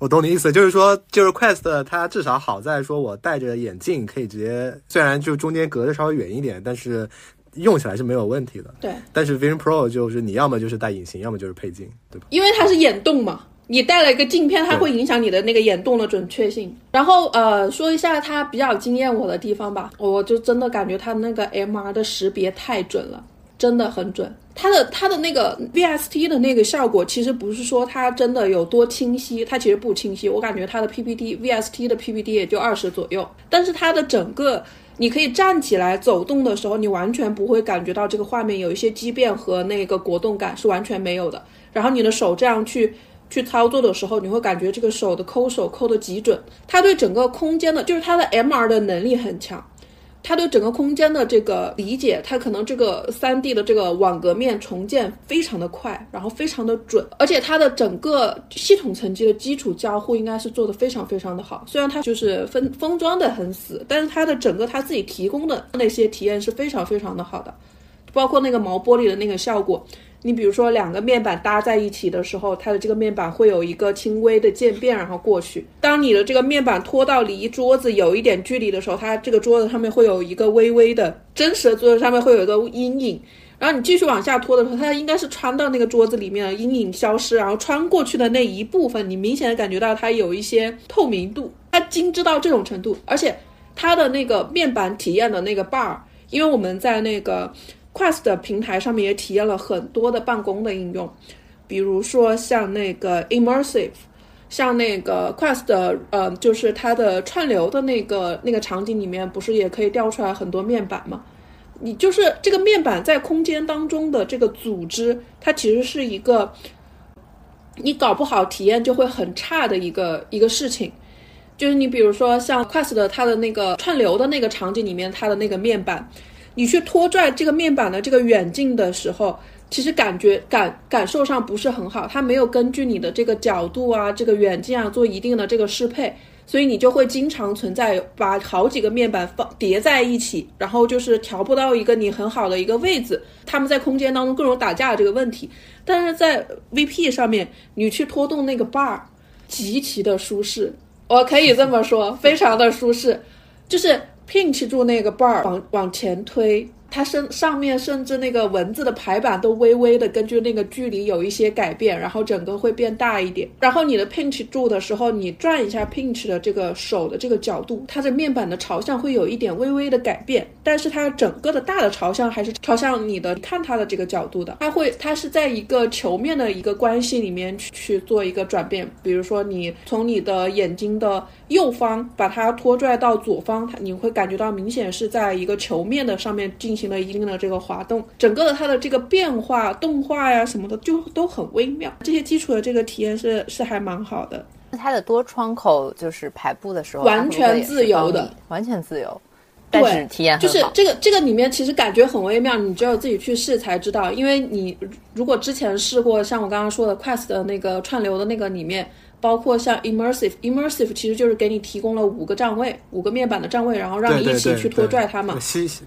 我懂你意思，就是说，就是 Quest 它至少好在说，我戴着眼镜可以直接，虽然就中间隔着稍微远一点，但是用起来是没有问题的。对。但是 Vision Pro 就是你要么就是戴隐形，要么就是配镜，对吧？因为它是眼动嘛，你戴了一个镜片，它会影响你的那个眼动的准确性。然后呃，说一下它比较惊艳我的地方吧，我就真的感觉它那个 MR 的识别太准了。真的很准，它的它的那个 VST 的那个效果，其实不是说它真的有多清晰，它其实不清晰。我感觉它的 PPT VST 的 PPT 也就二十左右，但是它的整个你可以站起来走动的时候，你完全不会感觉到这个画面有一些畸变和那个果冻感是完全没有的。然后你的手这样去去操作的时候，你会感觉这个手的抠手抠的极准。它对整个空间的，就是它的 MR 的能力很强。它对整个空间的这个理解，它可能这个三 D 的这个网格面重建非常的快，然后非常的准，而且它的整个系统层级的基础交互应该是做的非常非常的好。虽然它就是封封装的很死，但是它的整个它自己提供的那些体验是非常非常的好的，包括那个毛玻璃的那个效果。你比如说两个面板搭在一起的时候，它的这个面板会有一个轻微的渐变，然后过去。当你的这个面板拖到离桌子有一点距离的时候，它这个桌子上面会有一个微微的真实的桌子上面会有一个阴影。然后你继续往下拖的时候，它应该是穿到那个桌子里面的，阴影消失，然后穿过去的那一部分，你明显的感觉到它有一些透明度，它精致到这种程度，而且。它的那个面板体验的那个 bar，因为我们在那个 Quest 平台上面也体验了很多的办公的应用，比如说像那个 Immersive，像那个 Quest，呃，就是它的串流的那个那个场景里面，不是也可以调出来很多面板吗？你就是这个面板在空间当中的这个组织，它其实是一个你搞不好体验就会很差的一个一个事情。就是你比如说像 Quest 的它的那个串流的那个场景里面，它的那个面板，你去拖拽这个面板的这个远近的时候，其实感觉感感受上不是很好，它没有根据你的这个角度啊、这个远近啊做一定的这个适配。所以你就会经常存在把好几个面板放叠在一起，然后就是调不到一个你很好的一个位置，他们在空间当中各种打架的这个问题。但是在 VP 上面，你去拖动那个 bar，极其的舒适，我可以这么说，非常的舒适，就是 pinch 住那个 bar 往往前推。它甚上面甚至那个文字的排版都微微的根据那个距离有一些改变，然后整个会变大一点。然后你的 pinch 住的时候，你转一下 pinch 的这个手的这个角度，它的面板的朝向会有一点微微的改变，但是它整个的大的朝向还是朝向你的看它的这个角度的。它会它是在一个球面的一个关系里面去去做一个转变。比如说你从你的眼睛的右方把它拖拽到左方，它你会感觉到明显是在一个球面的上面进行。了一定的这个滑动，整个的它的这个变化、动画呀什么的就都很微妙。这些基础的这个体验是是还蛮好的。它的多窗口就是排布的时候完全自由的，完全自由。对，体验就是这个这个里面其实感觉很微妙，你只有自己去试才知道。因为你如果之前试过，像我刚刚说的 Quest 的那个串流的那个里面。包括像 immersive，immersive 其实就是给你提供了五个站位，五个面板的站位，然后让你一起去拖拽它嘛。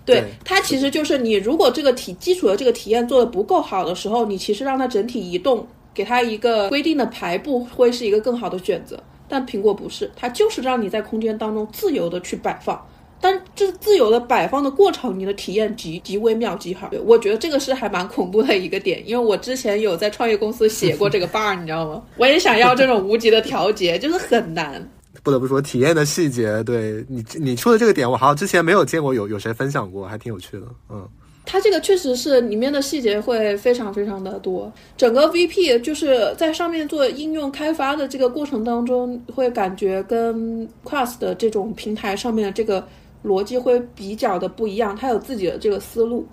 对，它其实就是你如果这个体基础的这个体验做的不够好的时候，你其实让它整体移动，给它一个规定的排布，会是一个更好的选择。但苹果不是，它就是让你在空间当中自由的去摆放。但这自由的摆放的过程，你的体验极极微妙极好。我觉得这个是还蛮恐怖的一个点，因为我之前有在创业公司写过这个 bar，你知道吗？我也想要这种无极的调节，就是很难。不得不说，体验的细节，对你你说的这个点，我好像之前没有见过有有谁分享过，还挺有趣的。嗯，它这个确实是里面的细节会非常非常的多。整个 VP 就是在上面做应用开发的这个过程当中，会感觉跟 Quest 的这种平台上面的这个。逻辑会比较的不一样，它有自己的这个思路。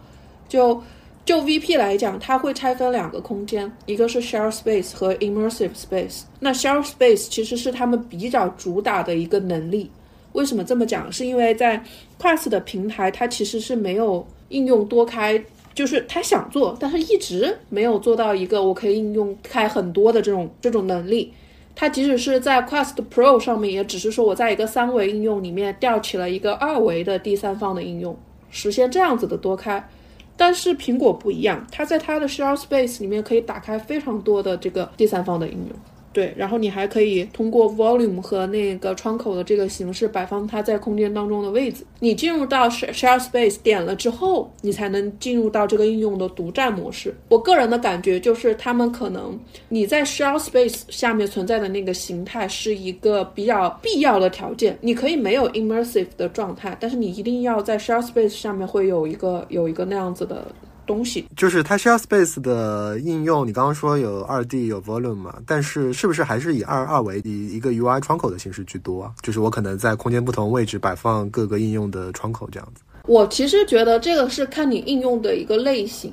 就就 VP 来讲，它会拆分两个空间，一个是 Share Space 和 Immersive Space。那 Share Space 其实是他们比较主打的一个能力。为什么这么讲？是因为在 Quest 的平台，它其实是没有应用多开，就是它想做，但是一直没有做到一个我可以应用开很多的这种这种能力。它即使是在 Quest Pro 上面，也只是说我在一个三维应用里面调起了一个二维的第三方的应用，实现这样子的多开。但是苹果不一样，它在它的 Share Space 里面可以打开非常多的这个第三方的应用。对，然后你还可以通过 volume 和那个窗口的这个形式摆放它在空间当中的位置。你进入到 share space 点了之后，你才能进入到这个应用的独占模式。我个人的感觉就是，他们可能你在 share space 下面存在的那个形态是一个比较必要的条件。你可以没有 immersive 的状态，但是你一定要在 share space 上面会有一个有一个那样子的。东西就是它 Share Space 的应用，你刚刚说有二 D 有 Volume 嘛？但是是不是还是以二二维以一个 UI 窗口的形式居多啊？就是我可能在空间不同位置摆放各个应用的窗口这样子。我其实觉得这个是看你应用的一个类型，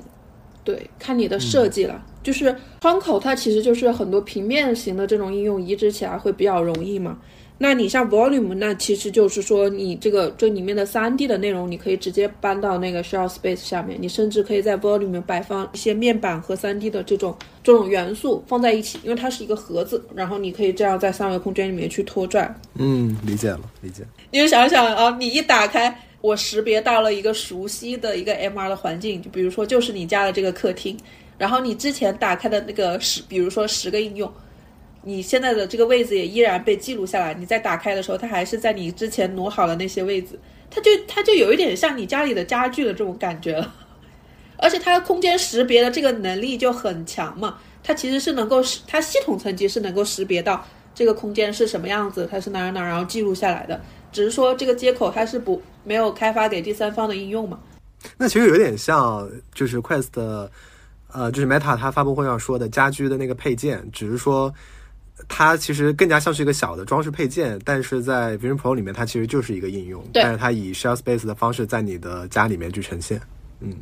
对，看你的设计了。就是窗口它其实就是很多平面型的这种应用移植起来会比较容易嘛。那你像 volume，那其实就是说你这个这里面的三 D 的内容，你可以直接搬到那个 Shell space 下面，你甚至可以在 volume 里面摆放一些面板和三 D 的这种这种元素放在一起，因为它是一个盒子，然后你可以这样在三维空间里面去拖拽。嗯，理解了，理解。你就想想啊，你一打开，我识别到了一个熟悉的一个 MR 的环境，就比如说就是你家的这个客厅，然后你之前打开的那个十，比如说十个应用。你现在的这个位置也依然被记录下来。你在打开的时候，它还是在你之前挪好的那些位置，它就它就有一点像你家里的 家具的这种感觉了。而且它空间识别的这个能力就很强嘛，它其实是能够它系统层级是能够识别到这个空间是什么样子，它是哪儿哪儿，然后记录下来的。只是说这个接口它是不没有开发给第三方的应用嘛。那其实有点像，就是 Quest 的，呃，就是 Meta 它发布会上说的家居的那个配件，只是说它其实更加像是一个小的装饰配件，但是在 Vision Pro 里面它其实就是一个应用，但是它以 Share Space 的方式在你的家里面去呈现。嗯，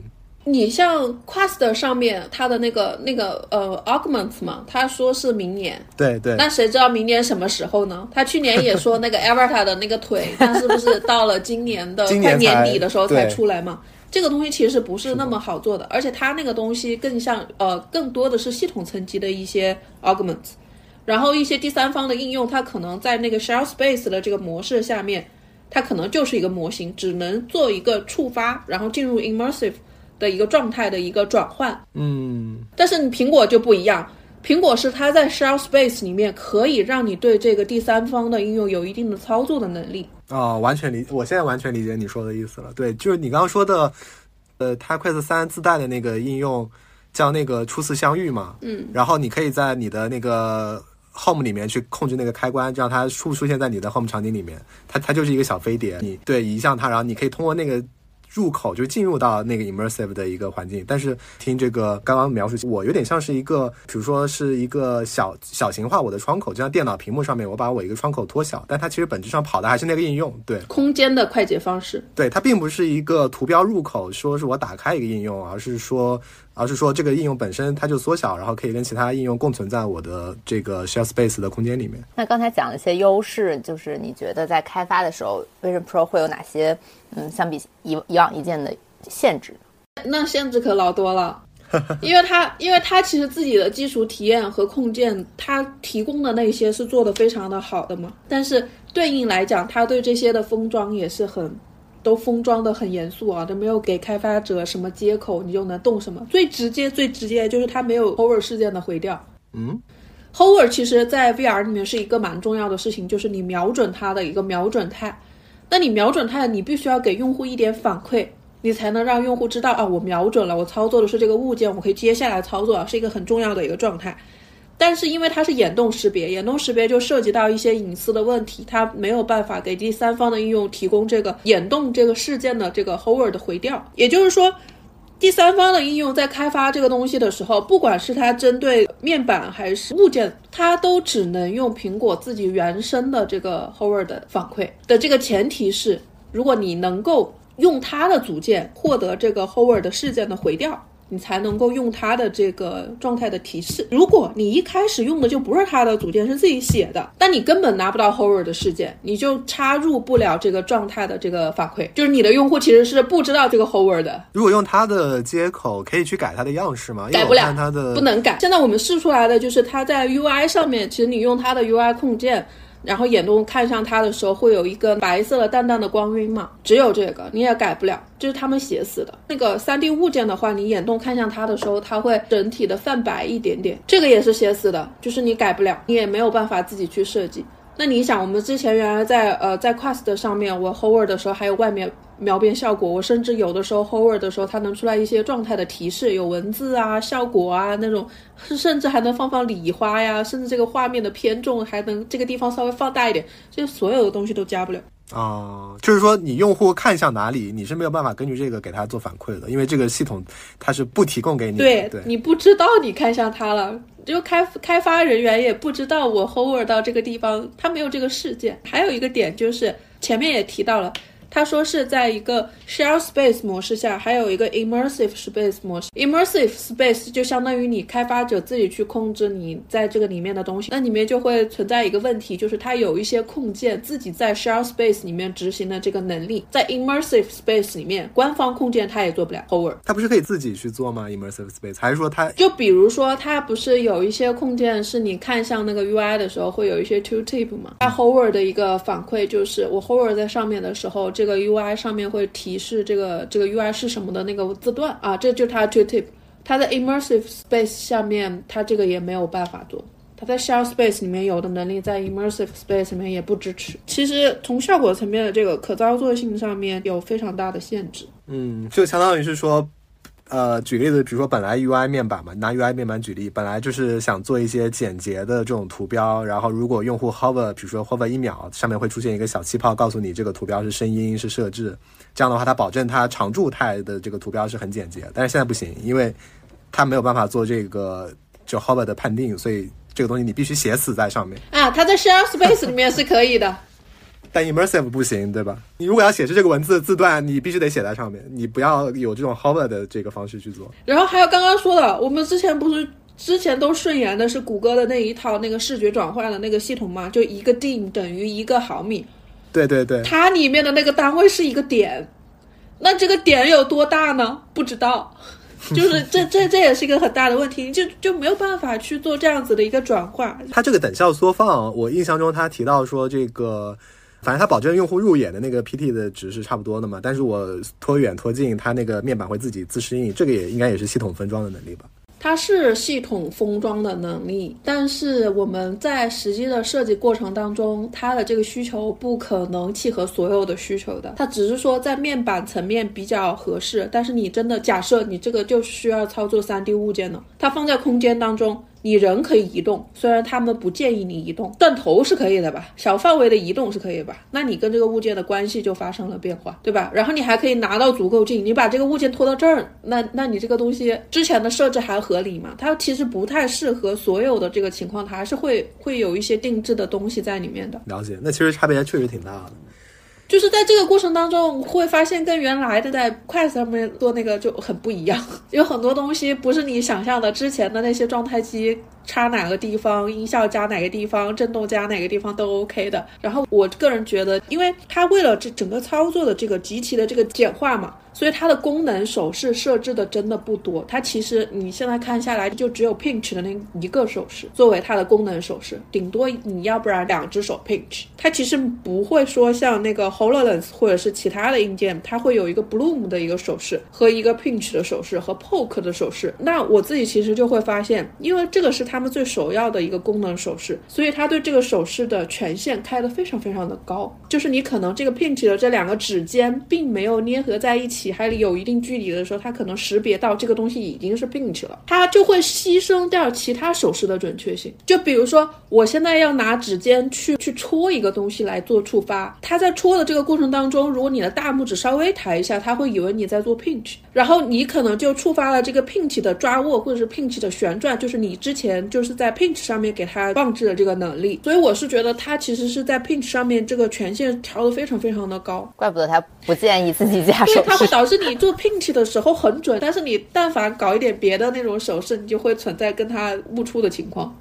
你像 Quest 上面它的那个那个呃 Augment 嘛，他说是明年，对对，那谁知道明年什么时候呢？他去年也说那个 Avatar 的那个腿，那是不是到了今年的快年底的时候才出来嘛？这个东西其实不是那么好做的，而且它那个东西更像呃，更多的是系统层级的一些 augments，然后一些第三方的应用，它可能在那个 shell space 的这个模式下面，它可能就是一个模型，只能做一个触发，然后进入 immersive 的一个状态的一个转换。嗯，但是你苹果就不一样，苹果是它在 shell space 里面可以让你对这个第三方的应用有一定的操作的能力。哦，完全理，我现在完全理解你说的意思了。对，就是你刚刚说的，呃，它 Quest 三自带的那个应用叫那个初次相遇嘛，嗯，然后你可以在你的那个 Home 里面去控制那个开关，让它出出现在你的 Home 场景里面，它它就是一个小飞碟，你对移向它，然后你可以通过那个。入口就进入到那个 immersive 的一个环境，但是听这个刚刚描述，我有点像是一个，比如说是一个小小型化我的窗口，就像电脑屏幕上面我把我一个窗口拖小，但它其实本质上跑的还是那个应用，对空间的快捷方式。对，它并不是一个图标入口，说是我打开一个应用，而是说而是说这个应用本身它就缩小，然后可以跟其他应用共存在我的这个 share space 的空间里面。那刚才讲了一些优势，就是你觉得在开发的时候，Vision Pro 会有哪些嗯，相比以以往一件的限制？那限制可老多了，因为它因为它其实自己的基础体验和控件，它提供的那些是做的非常的好的嘛。但是对应来讲，它对这些的封装也是很都封装的很严肃啊，都没有给开发者什么接口，你就能动什么。最直接最直接就是它没有 hover 事件的回调。嗯 hover 其实在 VR 里面是一个蛮重要的事情，就是你瞄准它的一个瞄准态。那你瞄准态，你必须要给用户一点反馈，你才能让用户知道啊，我瞄准了，我操作的是这个物件，我可以接下来操作啊，是一个很重要的一个状态。但是因为它是眼动识别，眼动识别就涉及到一些隐私的问题，它没有办法给第三方的应用提供这个眼动这个事件的这个 hover 的回调。也就是说，第三方的应用在开发这个东西的时候，不管是它针对面板还是物件，它都只能用苹果自己原生的这个 hover 的反馈的这个前提是，如果你能够用它的组件获得这个 hover 的事件的回调。你才能够用它的这个状态的提示。如果你一开始用的就不是它的组件，是自己写的，那你根本拿不到 hover 的事件，你就插入不了这个状态的这个反馈。就是你的用户其实是不知道这个 hover 的，如果用它的接口，可以去改它的样式吗？改不了它的不能改。现在我们试出来的就是它在 UI 上面，其实你用它的 UI 控件。然后眼动看向它的时候，会有一个白色的淡淡的光晕嘛？只有这个，你也改不了，这是他们写死的。那个三 D 物件的话，你眼动看向它的时候，它会整体的泛白一点点，这个也是写死的，就是你改不了，你也没有办法自己去设计。那你想，我们之前原来在呃在 Quest 上面，我 hover 的时候还有外面描边效果，我甚至有的时候 hover 的时候，它能出来一些状态的提示，有文字啊、效果啊那种，甚至还能放放礼花呀，甚至这个画面的偏重还能这个地方稍微放大一点，这所有的东西都加不了。啊、就是说你用户看向哪里，你是没有办法根据这个给他做反馈的，因为这个系统它是不提供给你的。对对，你不知道你看向它了，就开开发人员也不知道我 hover 到这个地方，他没有这个事件。还有一个点就是前面也提到了。他说是在一个 share space 模式下，还有一个 immersive space 模式。immersive space 就相当于你开发者自己去控制你在这个里面的东西，那里面就会存在一个问题，就是它有一些控件自己在 share space 里面执行的这个能力，在 immersive space 里面，官方控件它也做不了 hover。它不是可以自己去做吗？Immersive Space 还是说它就比如说，它不是有一些控件是你看向那个 UI 的时候会有一些 tooltip 吗？它 hover 的一个反馈就是，我 hover 在上面的时候，这个 UI 上面会提示这个这个 UI 是什么的那个字段啊，这就是它的 tooltip。它在 immersive space 下面，它这个也没有办法做。它在 shell space 里面有的能力，在 immersive space 里面也不支持。其实从效果层面的这个可操作性上面有非常大的限制。嗯，就相当于是说，呃，举例子，比如说本来 UI 面板嘛，拿 UI 面板举例，本来就是想做一些简洁的这种图标，然后如果用户 hover，比如说 hover 一秒，上面会出现一个小气泡，告诉你这个图标是声音是设置，这样的话它保证它常驻态的这个图标是很简洁。但是现在不行，因为它没有办法做这个就 hover 的判定，所以这个东西你必须写死在上面啊。它在 share space 里面是可以的。但 immersive 不行，对吧？你如果要显示这个文字字段，你必须得写在上面，你不要有这种 hover 的这个方式去做。然后还有刚刚说的，我们之前不是之前都顺延的是谷歌的那一套那个视觉转换的那个系统吗？就一个 dim 等于一个毫米。对对对。它里面的那个单位是一个点，那这个点有多大呢？不知道。就是这这这也是一个很大的问题，就就没有办法去做这样子的一个转换。它这个等效缩放，我印象中他提到说这个。反正它保证用户入眼的那个 PT 的值是差不多的嘛，但是我拖远拖近，它那个面板会自己自适应，这个也应该也是系统分装的能力吧？它是系统封装的能力，但是我们在实际的设计过程当中，它的这个需求不可能契合所有的需求的，它只是说在面板层面比较合适，但是你真的假设你这个就需要操作 3D 物件了，它放在空间当中。你人可以移动，虽然他们不建议你移动，断头是可以的吧？小范围的移动是可以吧？那你跟这个物件的关系就发生了变化，对吧？然后你还可以拿到足够近，你把这个物件拖到这儿，那那你这个东西之前的设置还合理吗？它其实不太适合所有的这个情况，它还是会会有一些定制的东西在里面的。了解，那其实差别确实挺大的。就是在这个过程当中，会发现跟原来的在筷子上面做那个就很不一样，有很多东西不是你想象的之前的那些状态机插哪个地方，音效加哪个地方，震动加哪个地方都 OK 的。然后我个人觉得，因为它为了这整个操作的这个极其的这个简化嘛。所以它的功能手势设置的真的不多，它其实你现在看下来就只有 pinch 的那一个手势作为它的功能手势，顶多你要不然两只手 pinch，它其实不会说像那个 Hololens 或者是其他的硬件，它会有一个 bloom 的一个手势和一个 pinch 的手势和 poke 的手势。那我自己其实就会发现，因为这个是它他们最首要的一个功能手势，所以他对这个手势的权限开得非常非常的高，就是你可能这个 pinch 的这两个指尖并没有捏合在一起。还有一定距离的时候，它可能识别到这个东西已经是 pinch 了，它就会牺牲掉其他手势的准确性。就比如说，我现在要拿指尖去去戳一个东西来做触发，它在戳的这个过程当中，如果你的大拇指稍微抬一下，它会以为你在做 pinch，然后你可能就触发了这个 pinch 的抓握或者是 pinch 的旋转，就是你之前就是在 pinch 上面给他放置的这个能力。所以我是觉得他其实是在 pinch 上面这个权限调的非常非常的高，怪不得他不建议自己加手势，它会导致你做 pinch 的时候很准，但是你但凡搞一点别的那种手势，你就会存在跟他误触的情况。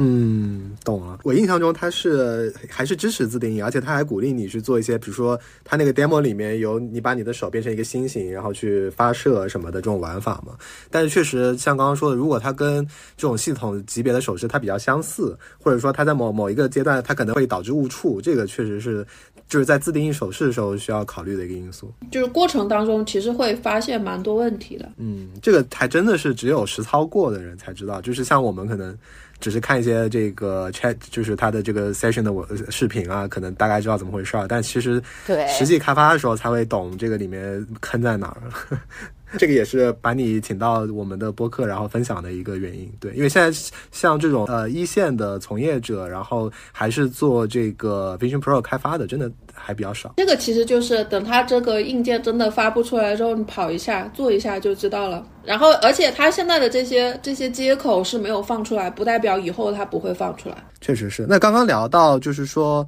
嗯，懂了。我印象中他是还是支持自定义，而且他还鼓励你去做一些，比如说他那个 demo 里面有你把你的手变成一个星星，然后去发射什么的这种玩法嘛。但是确实像刚刚说的，如果它跟这种系统级别的手势它比较相似，或者说它在某某一个阶段它可能会导致误触，这个确实是就是在自定义手势的时候需要考虑的一个因素。就是过程当中其实会发现蛮多问题的。嗯，这个还真的是只有实操过的人才知道，就是像我们可能。只是看一些这个 chat，就是它的这个 session 的我视频啊，可能大概知道怎么回事儿，但其实对实际开发的时候才会懂这个里面坑在哪儿。这个也是把你请到我们的播客，然后分享的一个原因。对，因为现在像这种呃一线的从业者，然后还是做这个 Vision Pro 开发的，真的还比较少。这个其实就是等它这个硬件真的发布出来之后，你跑一下做一下就知道了。然后，而且它现在的这些这些接口是没有放出来，不代表以后它不会放出来。确实是。那刚刚聊到就是说。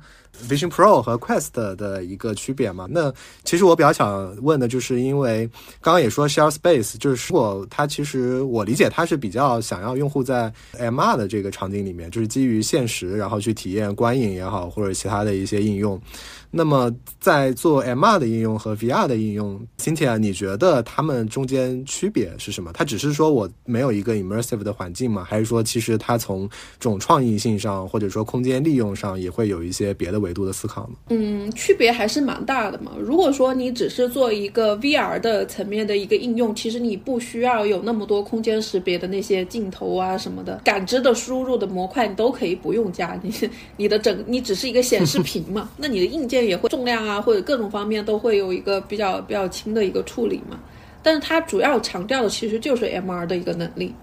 Vision Pro 和 Quest 的一个区别嘛？那其实我比较想问的就是，因为刚刚也说 Share Space，就是如果它其实我理解它是比较想要用户在 MR 的这个场景里面，就是基于现实，然后去体验观影也好，或者其他的一些应用。那么在做 MR 的应用和 VR 的应用，Cynthia，你觉得它们中间区别是什么？它只是说我没有一个 immersive 的环境吗？还是说其实它从这种创意性上，或者说空间利用上，也会有一些别的维度的思考呢？嗯，区别还是蛮大的嘛。如果说你只是做一个 VR 的层面的一个应用，其实你不需要有那么多空间识别的那些镜头啊什么的，感知的输入的模块你都可以不用加。你你的整你只是一个显示屏嘛，那你的硬件。也会重量啊，或者各种方面都会有一个比较比较轻的一个处理嘛。但是它主要强调的其实就是 MR 的一个能力。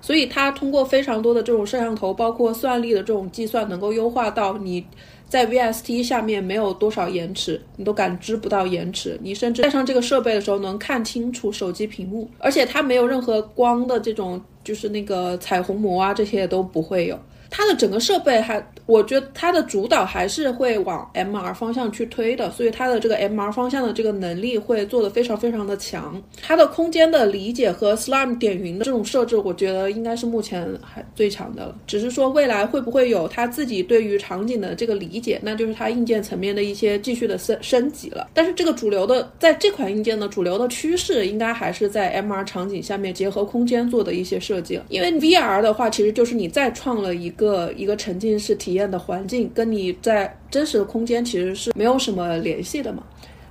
所以它通过非常多的这种摄像头，包括算力的这种计算，能够优化到你在 VST 下面没有多少延迟，你都感知不到延迟。你甚至带上这个设备的时候能看清楚手机屏幕，而且它没有任何光的这种，就是那个彩虹膜啊，这些都不会有。它的整个设备还，我觉得它的主导还是会往 MR 方向去推的，所以它的这个 MR 方向的这个能力会做得非常非常的强。它的空间的理解和 SLAM 点云的这种设置，我觉得应该是目前还最强的了。只是说未来会不会有它自己对于场景的这个理解，那就是它硬件层面的一些继续的升升级了。但是这个主流的在这款硬件的主流的趋势，应该还是在 MR 场景下面结合空间做的一些设计了。因为 VR 的话，其实就是你再创了一。个一个沉浸式体验的环境，跟你在真实的空间其实是没有什么联系的嘛。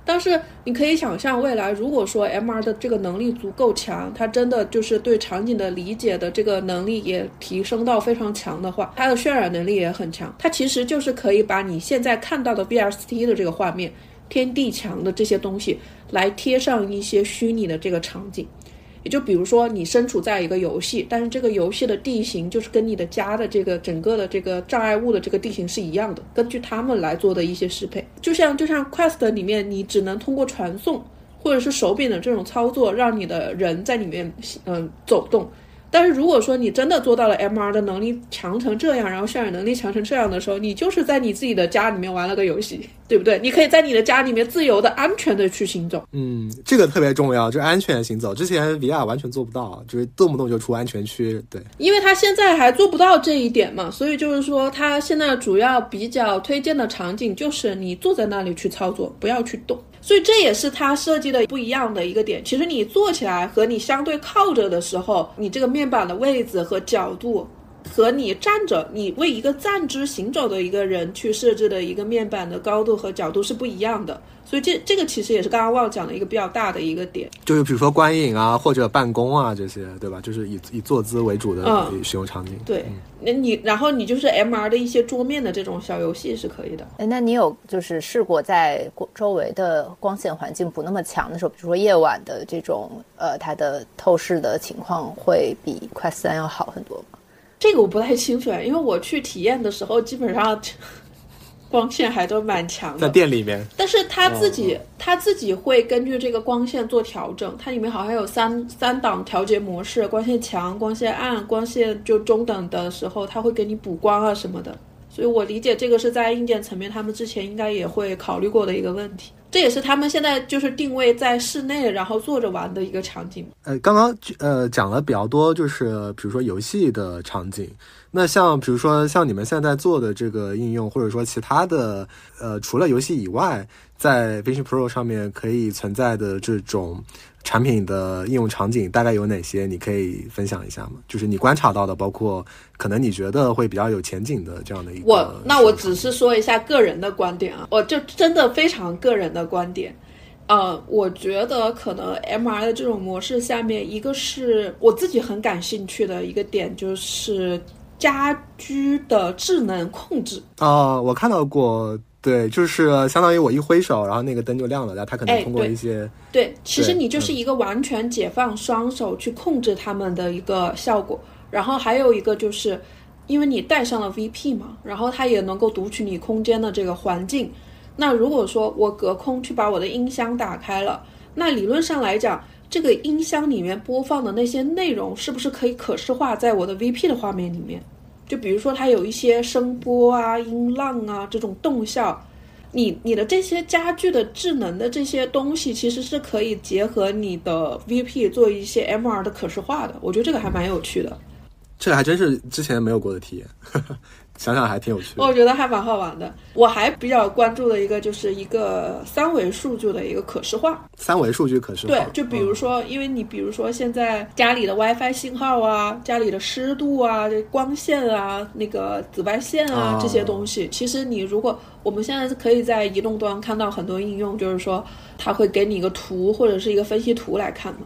但是你可以想象，未来如果说 MR 的这个能力足够强，它真的就是对场景的理解的这个能力也提升到非常强的话，它的渲染能力也很强。它其实就是可以把你现在看到的 VST 的这个画面、天地墙的这些东西，来贴上一些虚拟的这个场景。也就比如说，你身处在一个游戏，但是这个游戏的地形就是跟你的家的这个整个的这个障碍物的这个地形是一样的，根据他们来做的一些适配。就像就像 Quest 里面，你只能通过传送或者是手柄的这种操作，让你的人在里面嗯走动。但是如果说你真的做到了 MR 的能力强成这样，然后渲染能力强成这样的时候，你就是在你自己的家里面玩了个游戏，对不对？你可以在你的家里面自由的、安全的去行走。嗯，这个特别重要，就是安全行走。之前 VR 完全做不到，就是动不动就出安全区。对，因为他现在还做不到这一点嘛，所以就是说，他现在主要比较推荐的场景就是你坐在那里去操作，不要去动。所以这也是它设计的不一样的一个点。其实你坐起来和你相对靠着的时候，你这个面板的位置和角度。和你站着，你为一个站姿行走的一个人去设置的一个面板的高度和角度是不一样的，所以这这个其实也是刚刚忘讲的一个比较大的一个点，就是比如说观影啊或者办公啊这些，对吧？就是以以坐姿为主的使用场景。对，那你然后你就是 MR 的一些桌面的这种小游戏是可以的。哎，那你有就是试过在周围的光线环境不那么强的时候，比如说夜晚的这种呃，它的透视的情况会比 Quest 三要好很多吗？这个我不太清楚，因为我去体验的时候，基本上 光线还都蛮强的。在店里面，但是他自己他自己会根据这个光线做调整，它里面好像有三三档调节模式，光线强、光线暗、光线就中等的时候，他会给你补光啊什么的。所以我理解这个是在硬件层面，他们之前应该也会考虑过的一个问题。这也是他们现在就是定位在室内，然后坐着玩的一个场景。呃，刚刚呃讲了比较多，就是比如说游戏的场景。那像比如说像你们现在做的这个应用，或者说其他的呃，除了游戏以外，在 Vision Pro 上面可以存在的这种。产品的应用场景大概有哪些？你可以分享一下吗？就是你观察到的，包括可能你觉得会比较有前景的这样的一个。我那我只是说一下个人的观点啊，我就真的非常个人的观点。呃，我觉得可能 MR 的这种模式下面，一个是我自己很感兴趣的一个点，就是家居的智能控制。啊，我看到过。对，就是相当于我一挥手，然后那个灯就亮了，然后它可能通过一些对，其实你就是一个完全解放双手去控制它们的一个效果。然后还有一个就是，因为你带上了 VP 嘛，然后它也能够读取你空间的这个环境。那如果说我隔空去把我的音箱打开了，那理论上来讲，这个音箱里面播放的那些内容是不是可以可视化在我的 VP 的画面里面？就比如说，它有一些声波啊、音浪啊这种动效，你你的这些家具的智能的这些东西，其实是可以结合你的 VP 做一些 MR 的可视化的。我觉得这个还蛮有趣的。这还真是之前没有过的体验。想想还挺有趣，我觉得还蛮好玩的。我还比较关注的一个就是一个三维数据的一个可视化。三维数据可视化，对，就比如说，因为你比如说现在家里的 WiFi 信号啊，家里的湿度啊，这光线啊，那个紫外线啊这些东西，其实你如果我们现在是可以在移动端看到很多应用，就是说它会给你一个图或者是一个分析图来看嘛。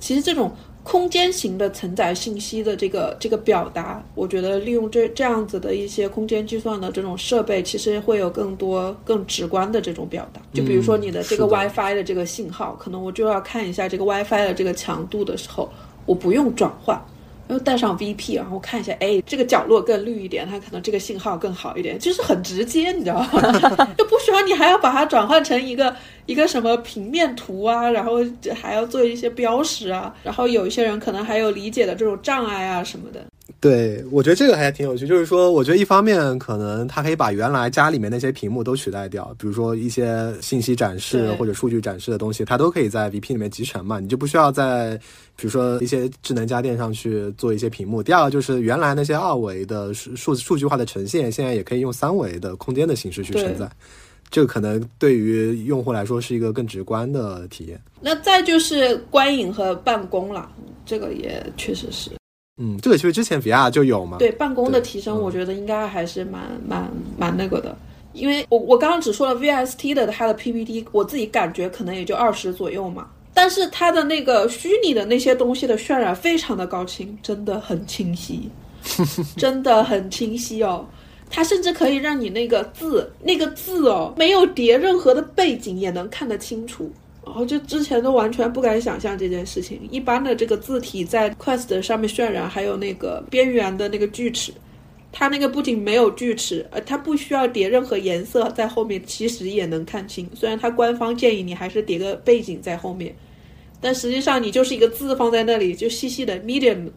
其实这种空间型的承载信息的这个这个表达，我觉得利用这这样子的一些空间计算的这种设备，其实会有更多更直观的这种表达。就比如说你的这个 WiFi 的这个信号，可能我就要看一下这个 WiFi 的这个强度的时候，我不用转换。然后带上 VP，然后看一下，哎，这个角落更绿一点，它可能这个信号更好一点，就是很直接，你知道吗？就不需要你还要把它转换成一个一个什么平面图啊，然后还要做一些标识啊，然后有一些人可能还有理解的这种障碍啊什么的。对，我觉得这个还挺有趣，就是说，我觉得一方面可能它可以把原来家里面那些屏幕都取代掉，比如说一些信息展示或者数据展示的东西，它都可以在 VP 里面集成嘛，你就不需要在比如说一些智能家电上去做一些屏幕。第二个就是原来那些二维的数数数据化的呈现，现在也可以用三维的空间的形式去承载，这个可能对于用户来说是一个更直观的体验。那再就是观影和办公了，这个也确实是嗯，这个其实之前 VR 就有嘛，对办公的提升，嗯我觉得应该还是蛮蛮蛮那个的。因为我我刚刚只说了 VST 的它的 PPT，我自己感觉可能也就二十左右嘛，但是它的那个虚拟的那些东西的渲染非常的高清，真的很清晰，真的很清晰哦。它甚至可以让你那个字，那个字哦，没有叠任何的背景也能看得清楚。然后就之前都完全不敢想象这件事情。一般的这个字体在 Quest 上面渲染，还有那个边缘的那个锯齿，它那个不仅没有锯齿，呃，它不需要叠任何颜色在后面，其实也能看清。虽然它官方建议你还是叠个背景在后面，但实际上你就是一个字放在那里，就细细的 medium，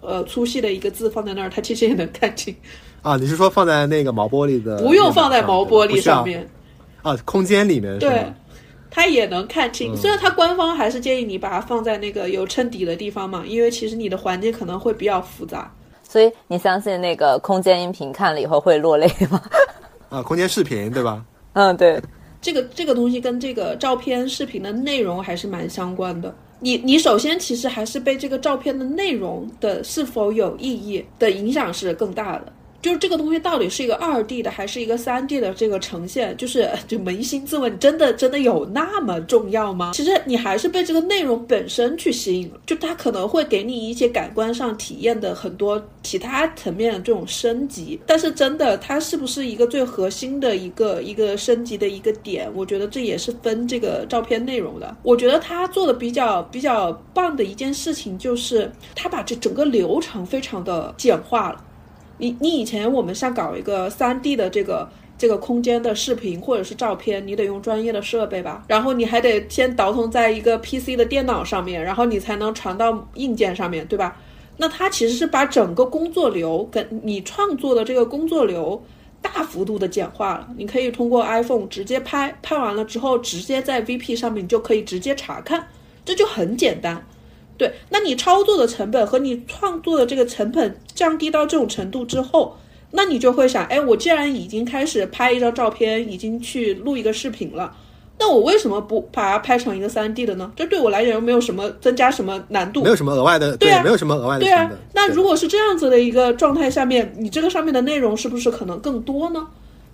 呃，粗细的一个字放在那儿，它其实也能看清，啊，你是说放在那个毛玻璃的？不用放在毛玻璃上面。啊，空间里面是对吗？，它也能看嗯清。虽然它官方还是建议你把它放在那个有衬底的地方嘛，因为其实你的环境可能会比较复杂。所以你相信那个空间音频看了以后会落泪吗？啊，空间视频对吧？嗯，对，这个这个东西跟这个照片、视频的内容还是蛮相关的。你你首先其实还是被这个照片的内容的是否有意义的影响是更大的。就是这个东西到底是一个二 D 的还是一个三 D 的这个呈现，就是就扪心自问，真的真的有那么重要吗？其实你还是被这个内容本身去吸引了，就它可能会给你一些感官上体验的很多其他层面的这种升级，但是真的它是不是一个最核心的一个一个升级的一个点？我觉得这也是分这个照片内容的。我觉得他做的比较比较棒的一件事情就是他把这整个流程非常的简化了。你你以前我们像搞一个三 D 的这个这个空间的视频或者是照片，你得用专业的设备吧，然后你还得先导通在一个 PC 的电脑上面，然后你才能传到硬件上面对吧？那它其实是把整个工作流跟你创作的这个工作流大幅度的简化了。你可以通过 iPhone 直接拍，拍完了之后直接在 VP 上面你就可以直接查看，这就很简单。对，那你操作的成本和你创作的这个成本降低到这种程度之后，那你就会想，哎，我既然已经开始拍一张照片，已经去录一个视频了，那我为什么不把它拍成一个三 D 的呢？这对我来讲又没有什么增加什么难度没。有什么额外的，对啊没有什么额外的对啊那如果是这样子的一个状态下面，你这个上面的内容是不是可能更多呢？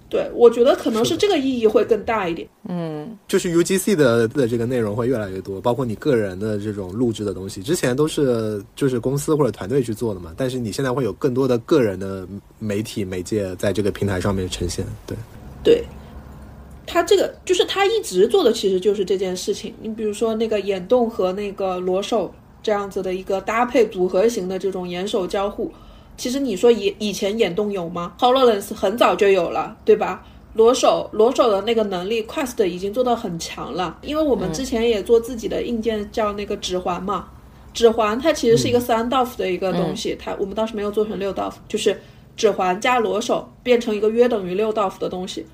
对，我觉得可能是这个意义会更大一点。嗯就是 UGC 的的这个内容会越来越多，包括你个人的这种录制的东西，之前都是就是公司或者团队去做的嘛，但是你现在会有更多的个人的媒体媒介在这个平台上面呈现。对，对，他这个就是他一直做的，其实就是这件事情。你比如说那个眼动和那个裸手这样子的一个搭配组合型的这种眼手交互，其实你说以以前眼动有吗？Hololens 很早就有了，对吧？裸手裸手的那个能力，Quest 已经做到很强了。因为我们之前也做自己的硬件，叫那个指环嘛。指环它其实是一个三 DOF 的一个东西，它我们当时没有做成六 DOF，就是指环加裸手变成一个约等于六 DOF 的东西。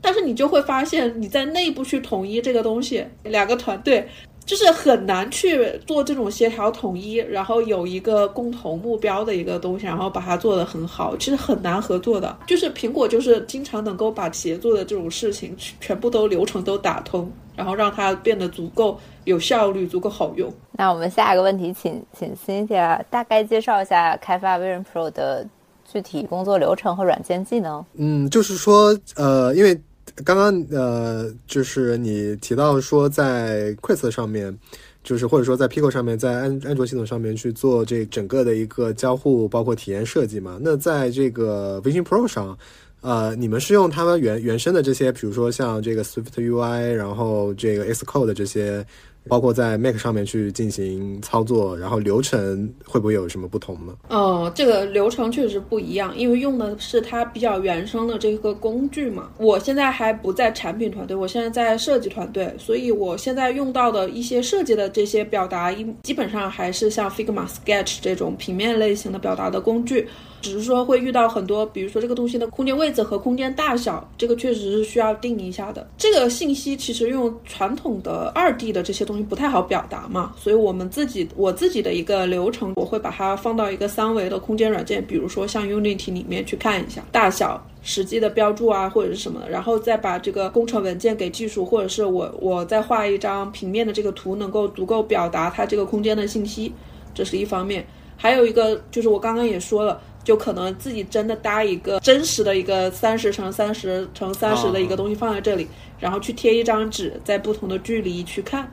但是你就会发现，你在内部去统一这个东西，两个团队就是很难去做这种协调统一，然后有一个共同目标的一个东西，然后把它做得很好，其实很难合作的。就是苹果就是经常能够把协作的这种事情全部都流程都打通，然后让它变得足够有效率、足够好用。那我们下一个问题，请请 Cynthia 大概介绍一下开发 Vision Pro 的具体工作流程和软件技能。嗯，就是说，呃，因为刚刚呃，就是你提到说在 Quest 上面，就是或者说在 Pico 上面，在安安卓系统上面去做这整个的一个交互，包括体验设计嘛。那在这个 Vision Pro 上，呃，你们是用他们原原生的这些，比如说像这个 Swift UI，然后这个 Xcode 这些。包括在 Mac 上面去进行操作，然后流程会不会有什么不同呢？哦，这个流程确实不一样，因为用的是它比较原生的这个工具嘛。我现在还不在产品团队，我现在在设计团队，所以我现在用到的一些设计的这些表达，基本上还是像 Figma、Sketch 这种平面类型的表达的工具。只是说会遇到很多，比如说这个东西的空间位置和空间大小，这个确实是需要定一下的。这个信息其实用传统的二 D 的这些东西不太好表达嘛，所以我们自己我自己的一个流程，我会把它放到一个三维的空间软件，比如说像 Unity 里面去看一下大小、实际的标注啊或者是什么的，然后再把这个工程文件给技术，或者是我我再画一张平面的这个图，能够足够表达它这个空间的信息，这是一方面。还有一个就是我刚刚也说了。就可能自己真的搭一个真实的一个三十乘三十乘三十的一个东西放在这里，然后去贴一张纸，在不同的距离去看。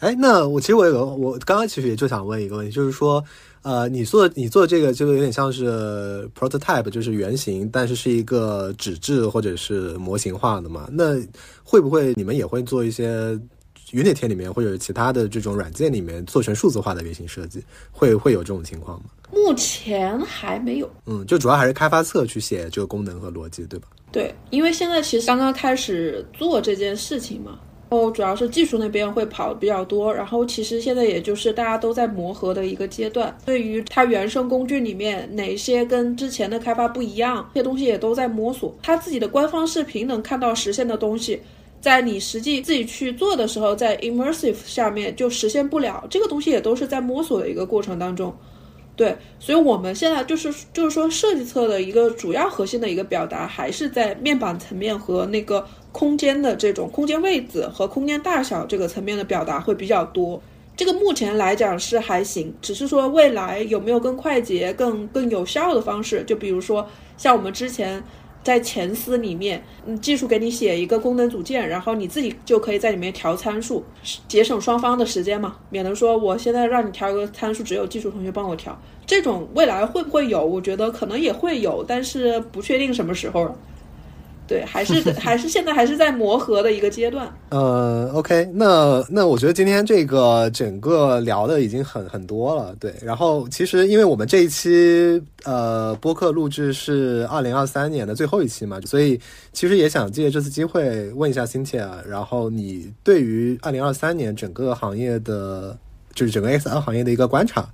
哎，那我其实我有个，我刚刚其实也就想问一个问题，就是说，呃，你做你做这个就有点像是 prototype，就是原型，但是是一个纸质或者是模型化的嘛？那会不会你们也会做一些？Unity 里面或者其他的这种软件里面做成数字化的原型设计，会会有这种情况吗？目前还没有。嗯，就主要还是开发侧去写这个功能和逻辑，对吧？对，因为现在其实刚刚开始做这件事情嘛，然后主要是技术那边会跑比较多，然后其实现在也就是大家都在磨合的一个阶段。对于它原生工具里面哪些跟之前的开发不一样，这些东西也都在摸索。它自己的官方视频能看到实现的东西。在你实际自己去做的时候，在 immersive 下面就实现不了这个东西，也都是在摸索的一个过程当中。对，所以我们现在就是就是说，设计侧的一个主要核心的一个表达，还是在面板层面和那个空间的这种空间位置和空间大小这个层面的表达会比较多。这个目前来讲是还行，只是说未来有没有更快捷、更更有效的方式，就比如说像我们之前。在前司里面，嗯，技术给你写一个功能组件，然后你自己就可以在里面调参数，节省双方的时间嘛，免得说我现在让你调一个参数，只有技术同学帮我调。这种未来会不会有？我觉得可能也会有，但是不确定什么时候了。对，还是还是现在还是在磨合的一个阶段。呃，OK，那那我觉得今天这个整个聊的已经很很多了。对，然后其实因为我们这一期呃播客录制是二零二三年的最后一期嘛，所以其实也想借这次机会问一下辛切，然后你对于二零二三年整个行业的，就是整个 XR 行业的一个观察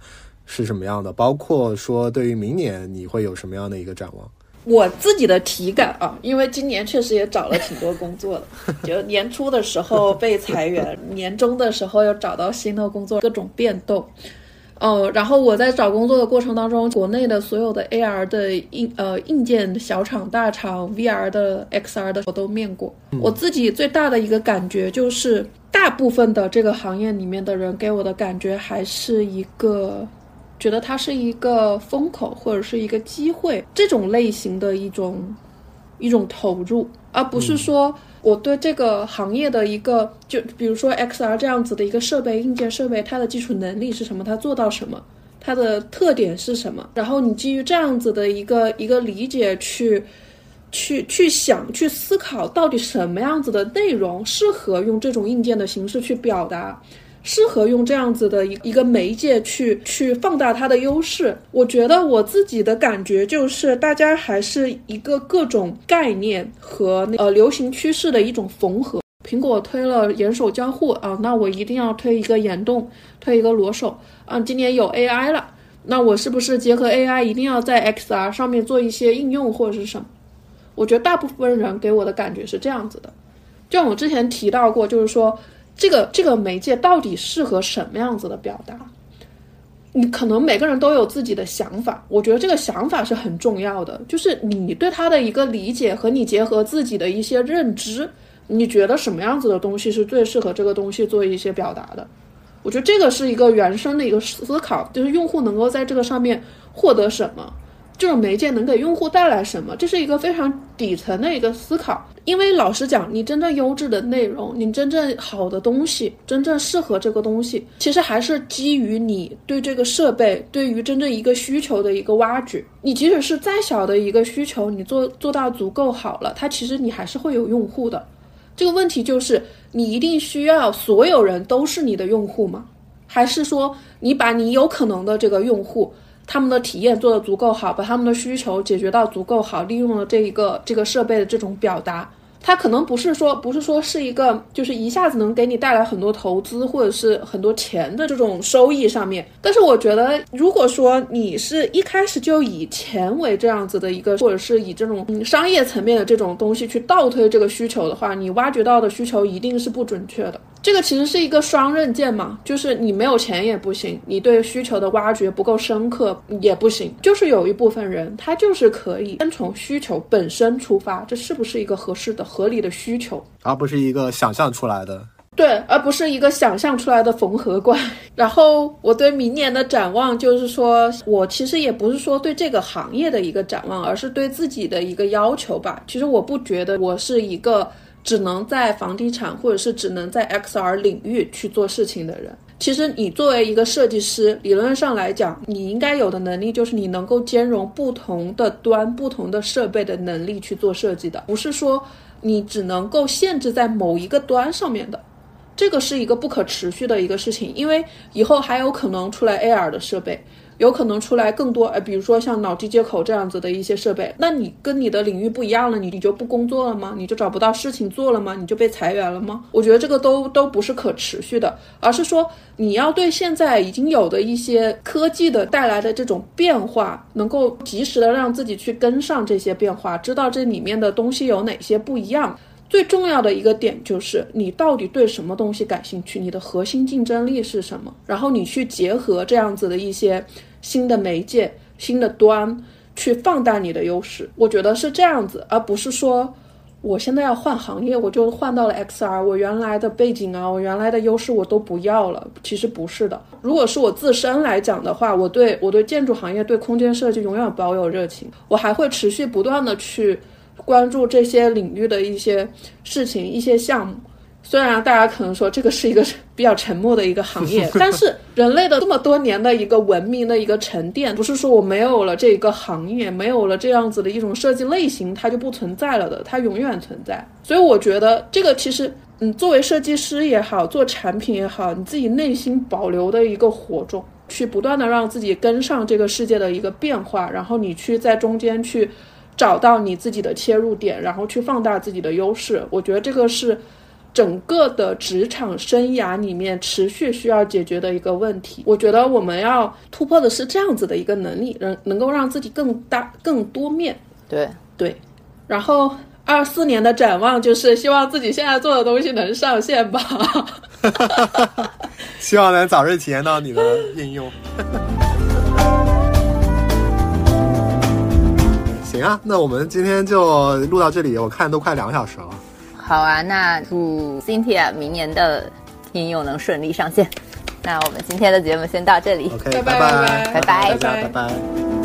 是什么样的？包括说对于明年你会有什么样的一个展望？我自己的体感啊，因为今年确实也找了挺多工作的，就年初的时候被裁员，年终的时候又找到新的工作，各种变动。哦，然后我在找工作的过程当中，国内的所有的 AR 的硬呃硬件小厂大厂，VR 的 XR 的我都面过。我自己最大的一个感觉就是，大部分的这个行业里面的人给我的感觉还是一个。觉得它是一个风口或者是一个机会，这种类型的一种一种投入，而不是说我对这个行业的一个，就比如说 XR 这样子的一个设备、硬件设备，它的基础能力是什么，它做到什么，它的特点是什么，然后你基于这样子的一个一个理解去去去想、去思考，到底什么样子的内容适合用这种硬件的形式去表达。适合用这样子的一一个媒介去去放大它的优势。我觉得我自己的感觉就是，大家还是一个各种概念和呃流行趋势的一种缝合。苹果推了眼手交互啊，那我一定要推一个眼动，推一个裸手啊。今年有 AI 了，那我是不是结合 AI，一定要在 XR 上面做一些应用或者是什么？我觉得大部分人给我的感觉是这样子的。就像我之前提到过，就是说。这个这个媒介到底适合什么样子的表达？你可能每个人都有自己的想法，我觉得这个想法是很重要的。就是你对它的一个理解和你结合自己的一些认知，你觉得什么样子的东西是最适合这个东西做一些表达的？我觉得这个是一个原生的一个思考，就是用户能够在这个上面获得什么，这种媒介能给用户带来什么？这是一个非常底层的一个思考。因为老实讲，你真正优质的内容，你真正好的东西，真正适合这个东西，其实还是基于你对这个设备，对于真正一个需求的一个挖掘。你即使是再小的一个需求，你做做到足够好了，它其实你还是会有用户的。这个问题就是，你一定需要所有人都是你的用户吗？还是说你把你有可能的这个用户？他们的体验做得足够好，把他们的需求解决到足够好，利用了这一个这个设备的这种表达。它可能不是说，不是说是一个，就是一下子能给你带来很多投资或者是很多钱的这种收益上面。但是我觉得，如果说你是一开始就以钱为这样子的一个，或者是以这种商业层面的这种东西去倒推这个需求的话，你挖掘到的需求一定是不准确的。这个其实是一个双刃剑嘛，就是你没有钱也不行，你对需求的挖掘不够深刻也不行。就是有一部分人，他就是可以先从需求本身出发，这是不是一个合适的？合理的需求，而不是一个想象出来的。对，而不是一个想象出来的缝合怪。然后我对明年的展望就是说，我其实也不是说对这个行业的一个展望，而是对自己的一个要求吧。其实我不觉得我是一个只能在房地产或者是只能在 XR 领域去做事情的人。其实你作为一个设计师，理论上来讲，你应该有的能力就是你能够兼容不同的端、不同的设备的能力去做设计的，不是说。你只能够限制在某一个端上面的，这个是一个不可持续的一个事情，因为以后还有可能出来 AR 的设备。有可能出来更多，呃，比如说像脑机接口这样子的一些设备，那你跟你的领域不一样了，你你就不工作了吗？你就找不到事情做了吗？你就被裁员了吗？我觉得这个都都不是可持续的，而是说你要对现在已经有的一些科技的带来的这种变化，能够及时的让自己去跟上这些变化，知道这里面的东西有哪些不一样。最重要的一个点就是你到底对什么东西感兴趣，你的核心竞争力是什么，然后你去结合这样子的一些。新的媒介、新的端去放大你的优势，我觉得是这样子，而不是说我现在要换行业，我就换到了 XR，我原来的背景啊，我原来的优势我都不要了。其实不是的，如果是我自身来讲的话，我对我对建筑行业、对空间设计永远保有热情，我还会持续不断的去关注这些领域的一些事情、一些项目。虽然大家可能说这个是一个比较沉默的一个行业，但是人类的这么多年的一个文明的一个沉淀，不是说我没有了这个行业，没有了这样子的一种设计类型，它就不存在了的，它永远存在。所以我觉得这个其实，嗯，作为设计师也好，做产品也好，你自己内心保留的一个火种，去不断的让自己跟上这个世界的一个变化，然后你去在中间去找到你自己的切入点，然后去放大自己的优势。我觉得这个是。整个的职场生涯里面持续需要解决的一个问题，我觉得我们要突破的是这样子的一个能力，能能够让自己更大、更多面。对对，然后二四年的展望就是希望自己现在做的东西能上线吧，希望能早日体验到你的应用。行啊，那我们今天就录到这里，我看都快两个小时了。好啊，那祝 Cynthia 明年的应用能顺利上线。那我们今天的节目先到这里，OK，拜拜拜拜拜拜拜。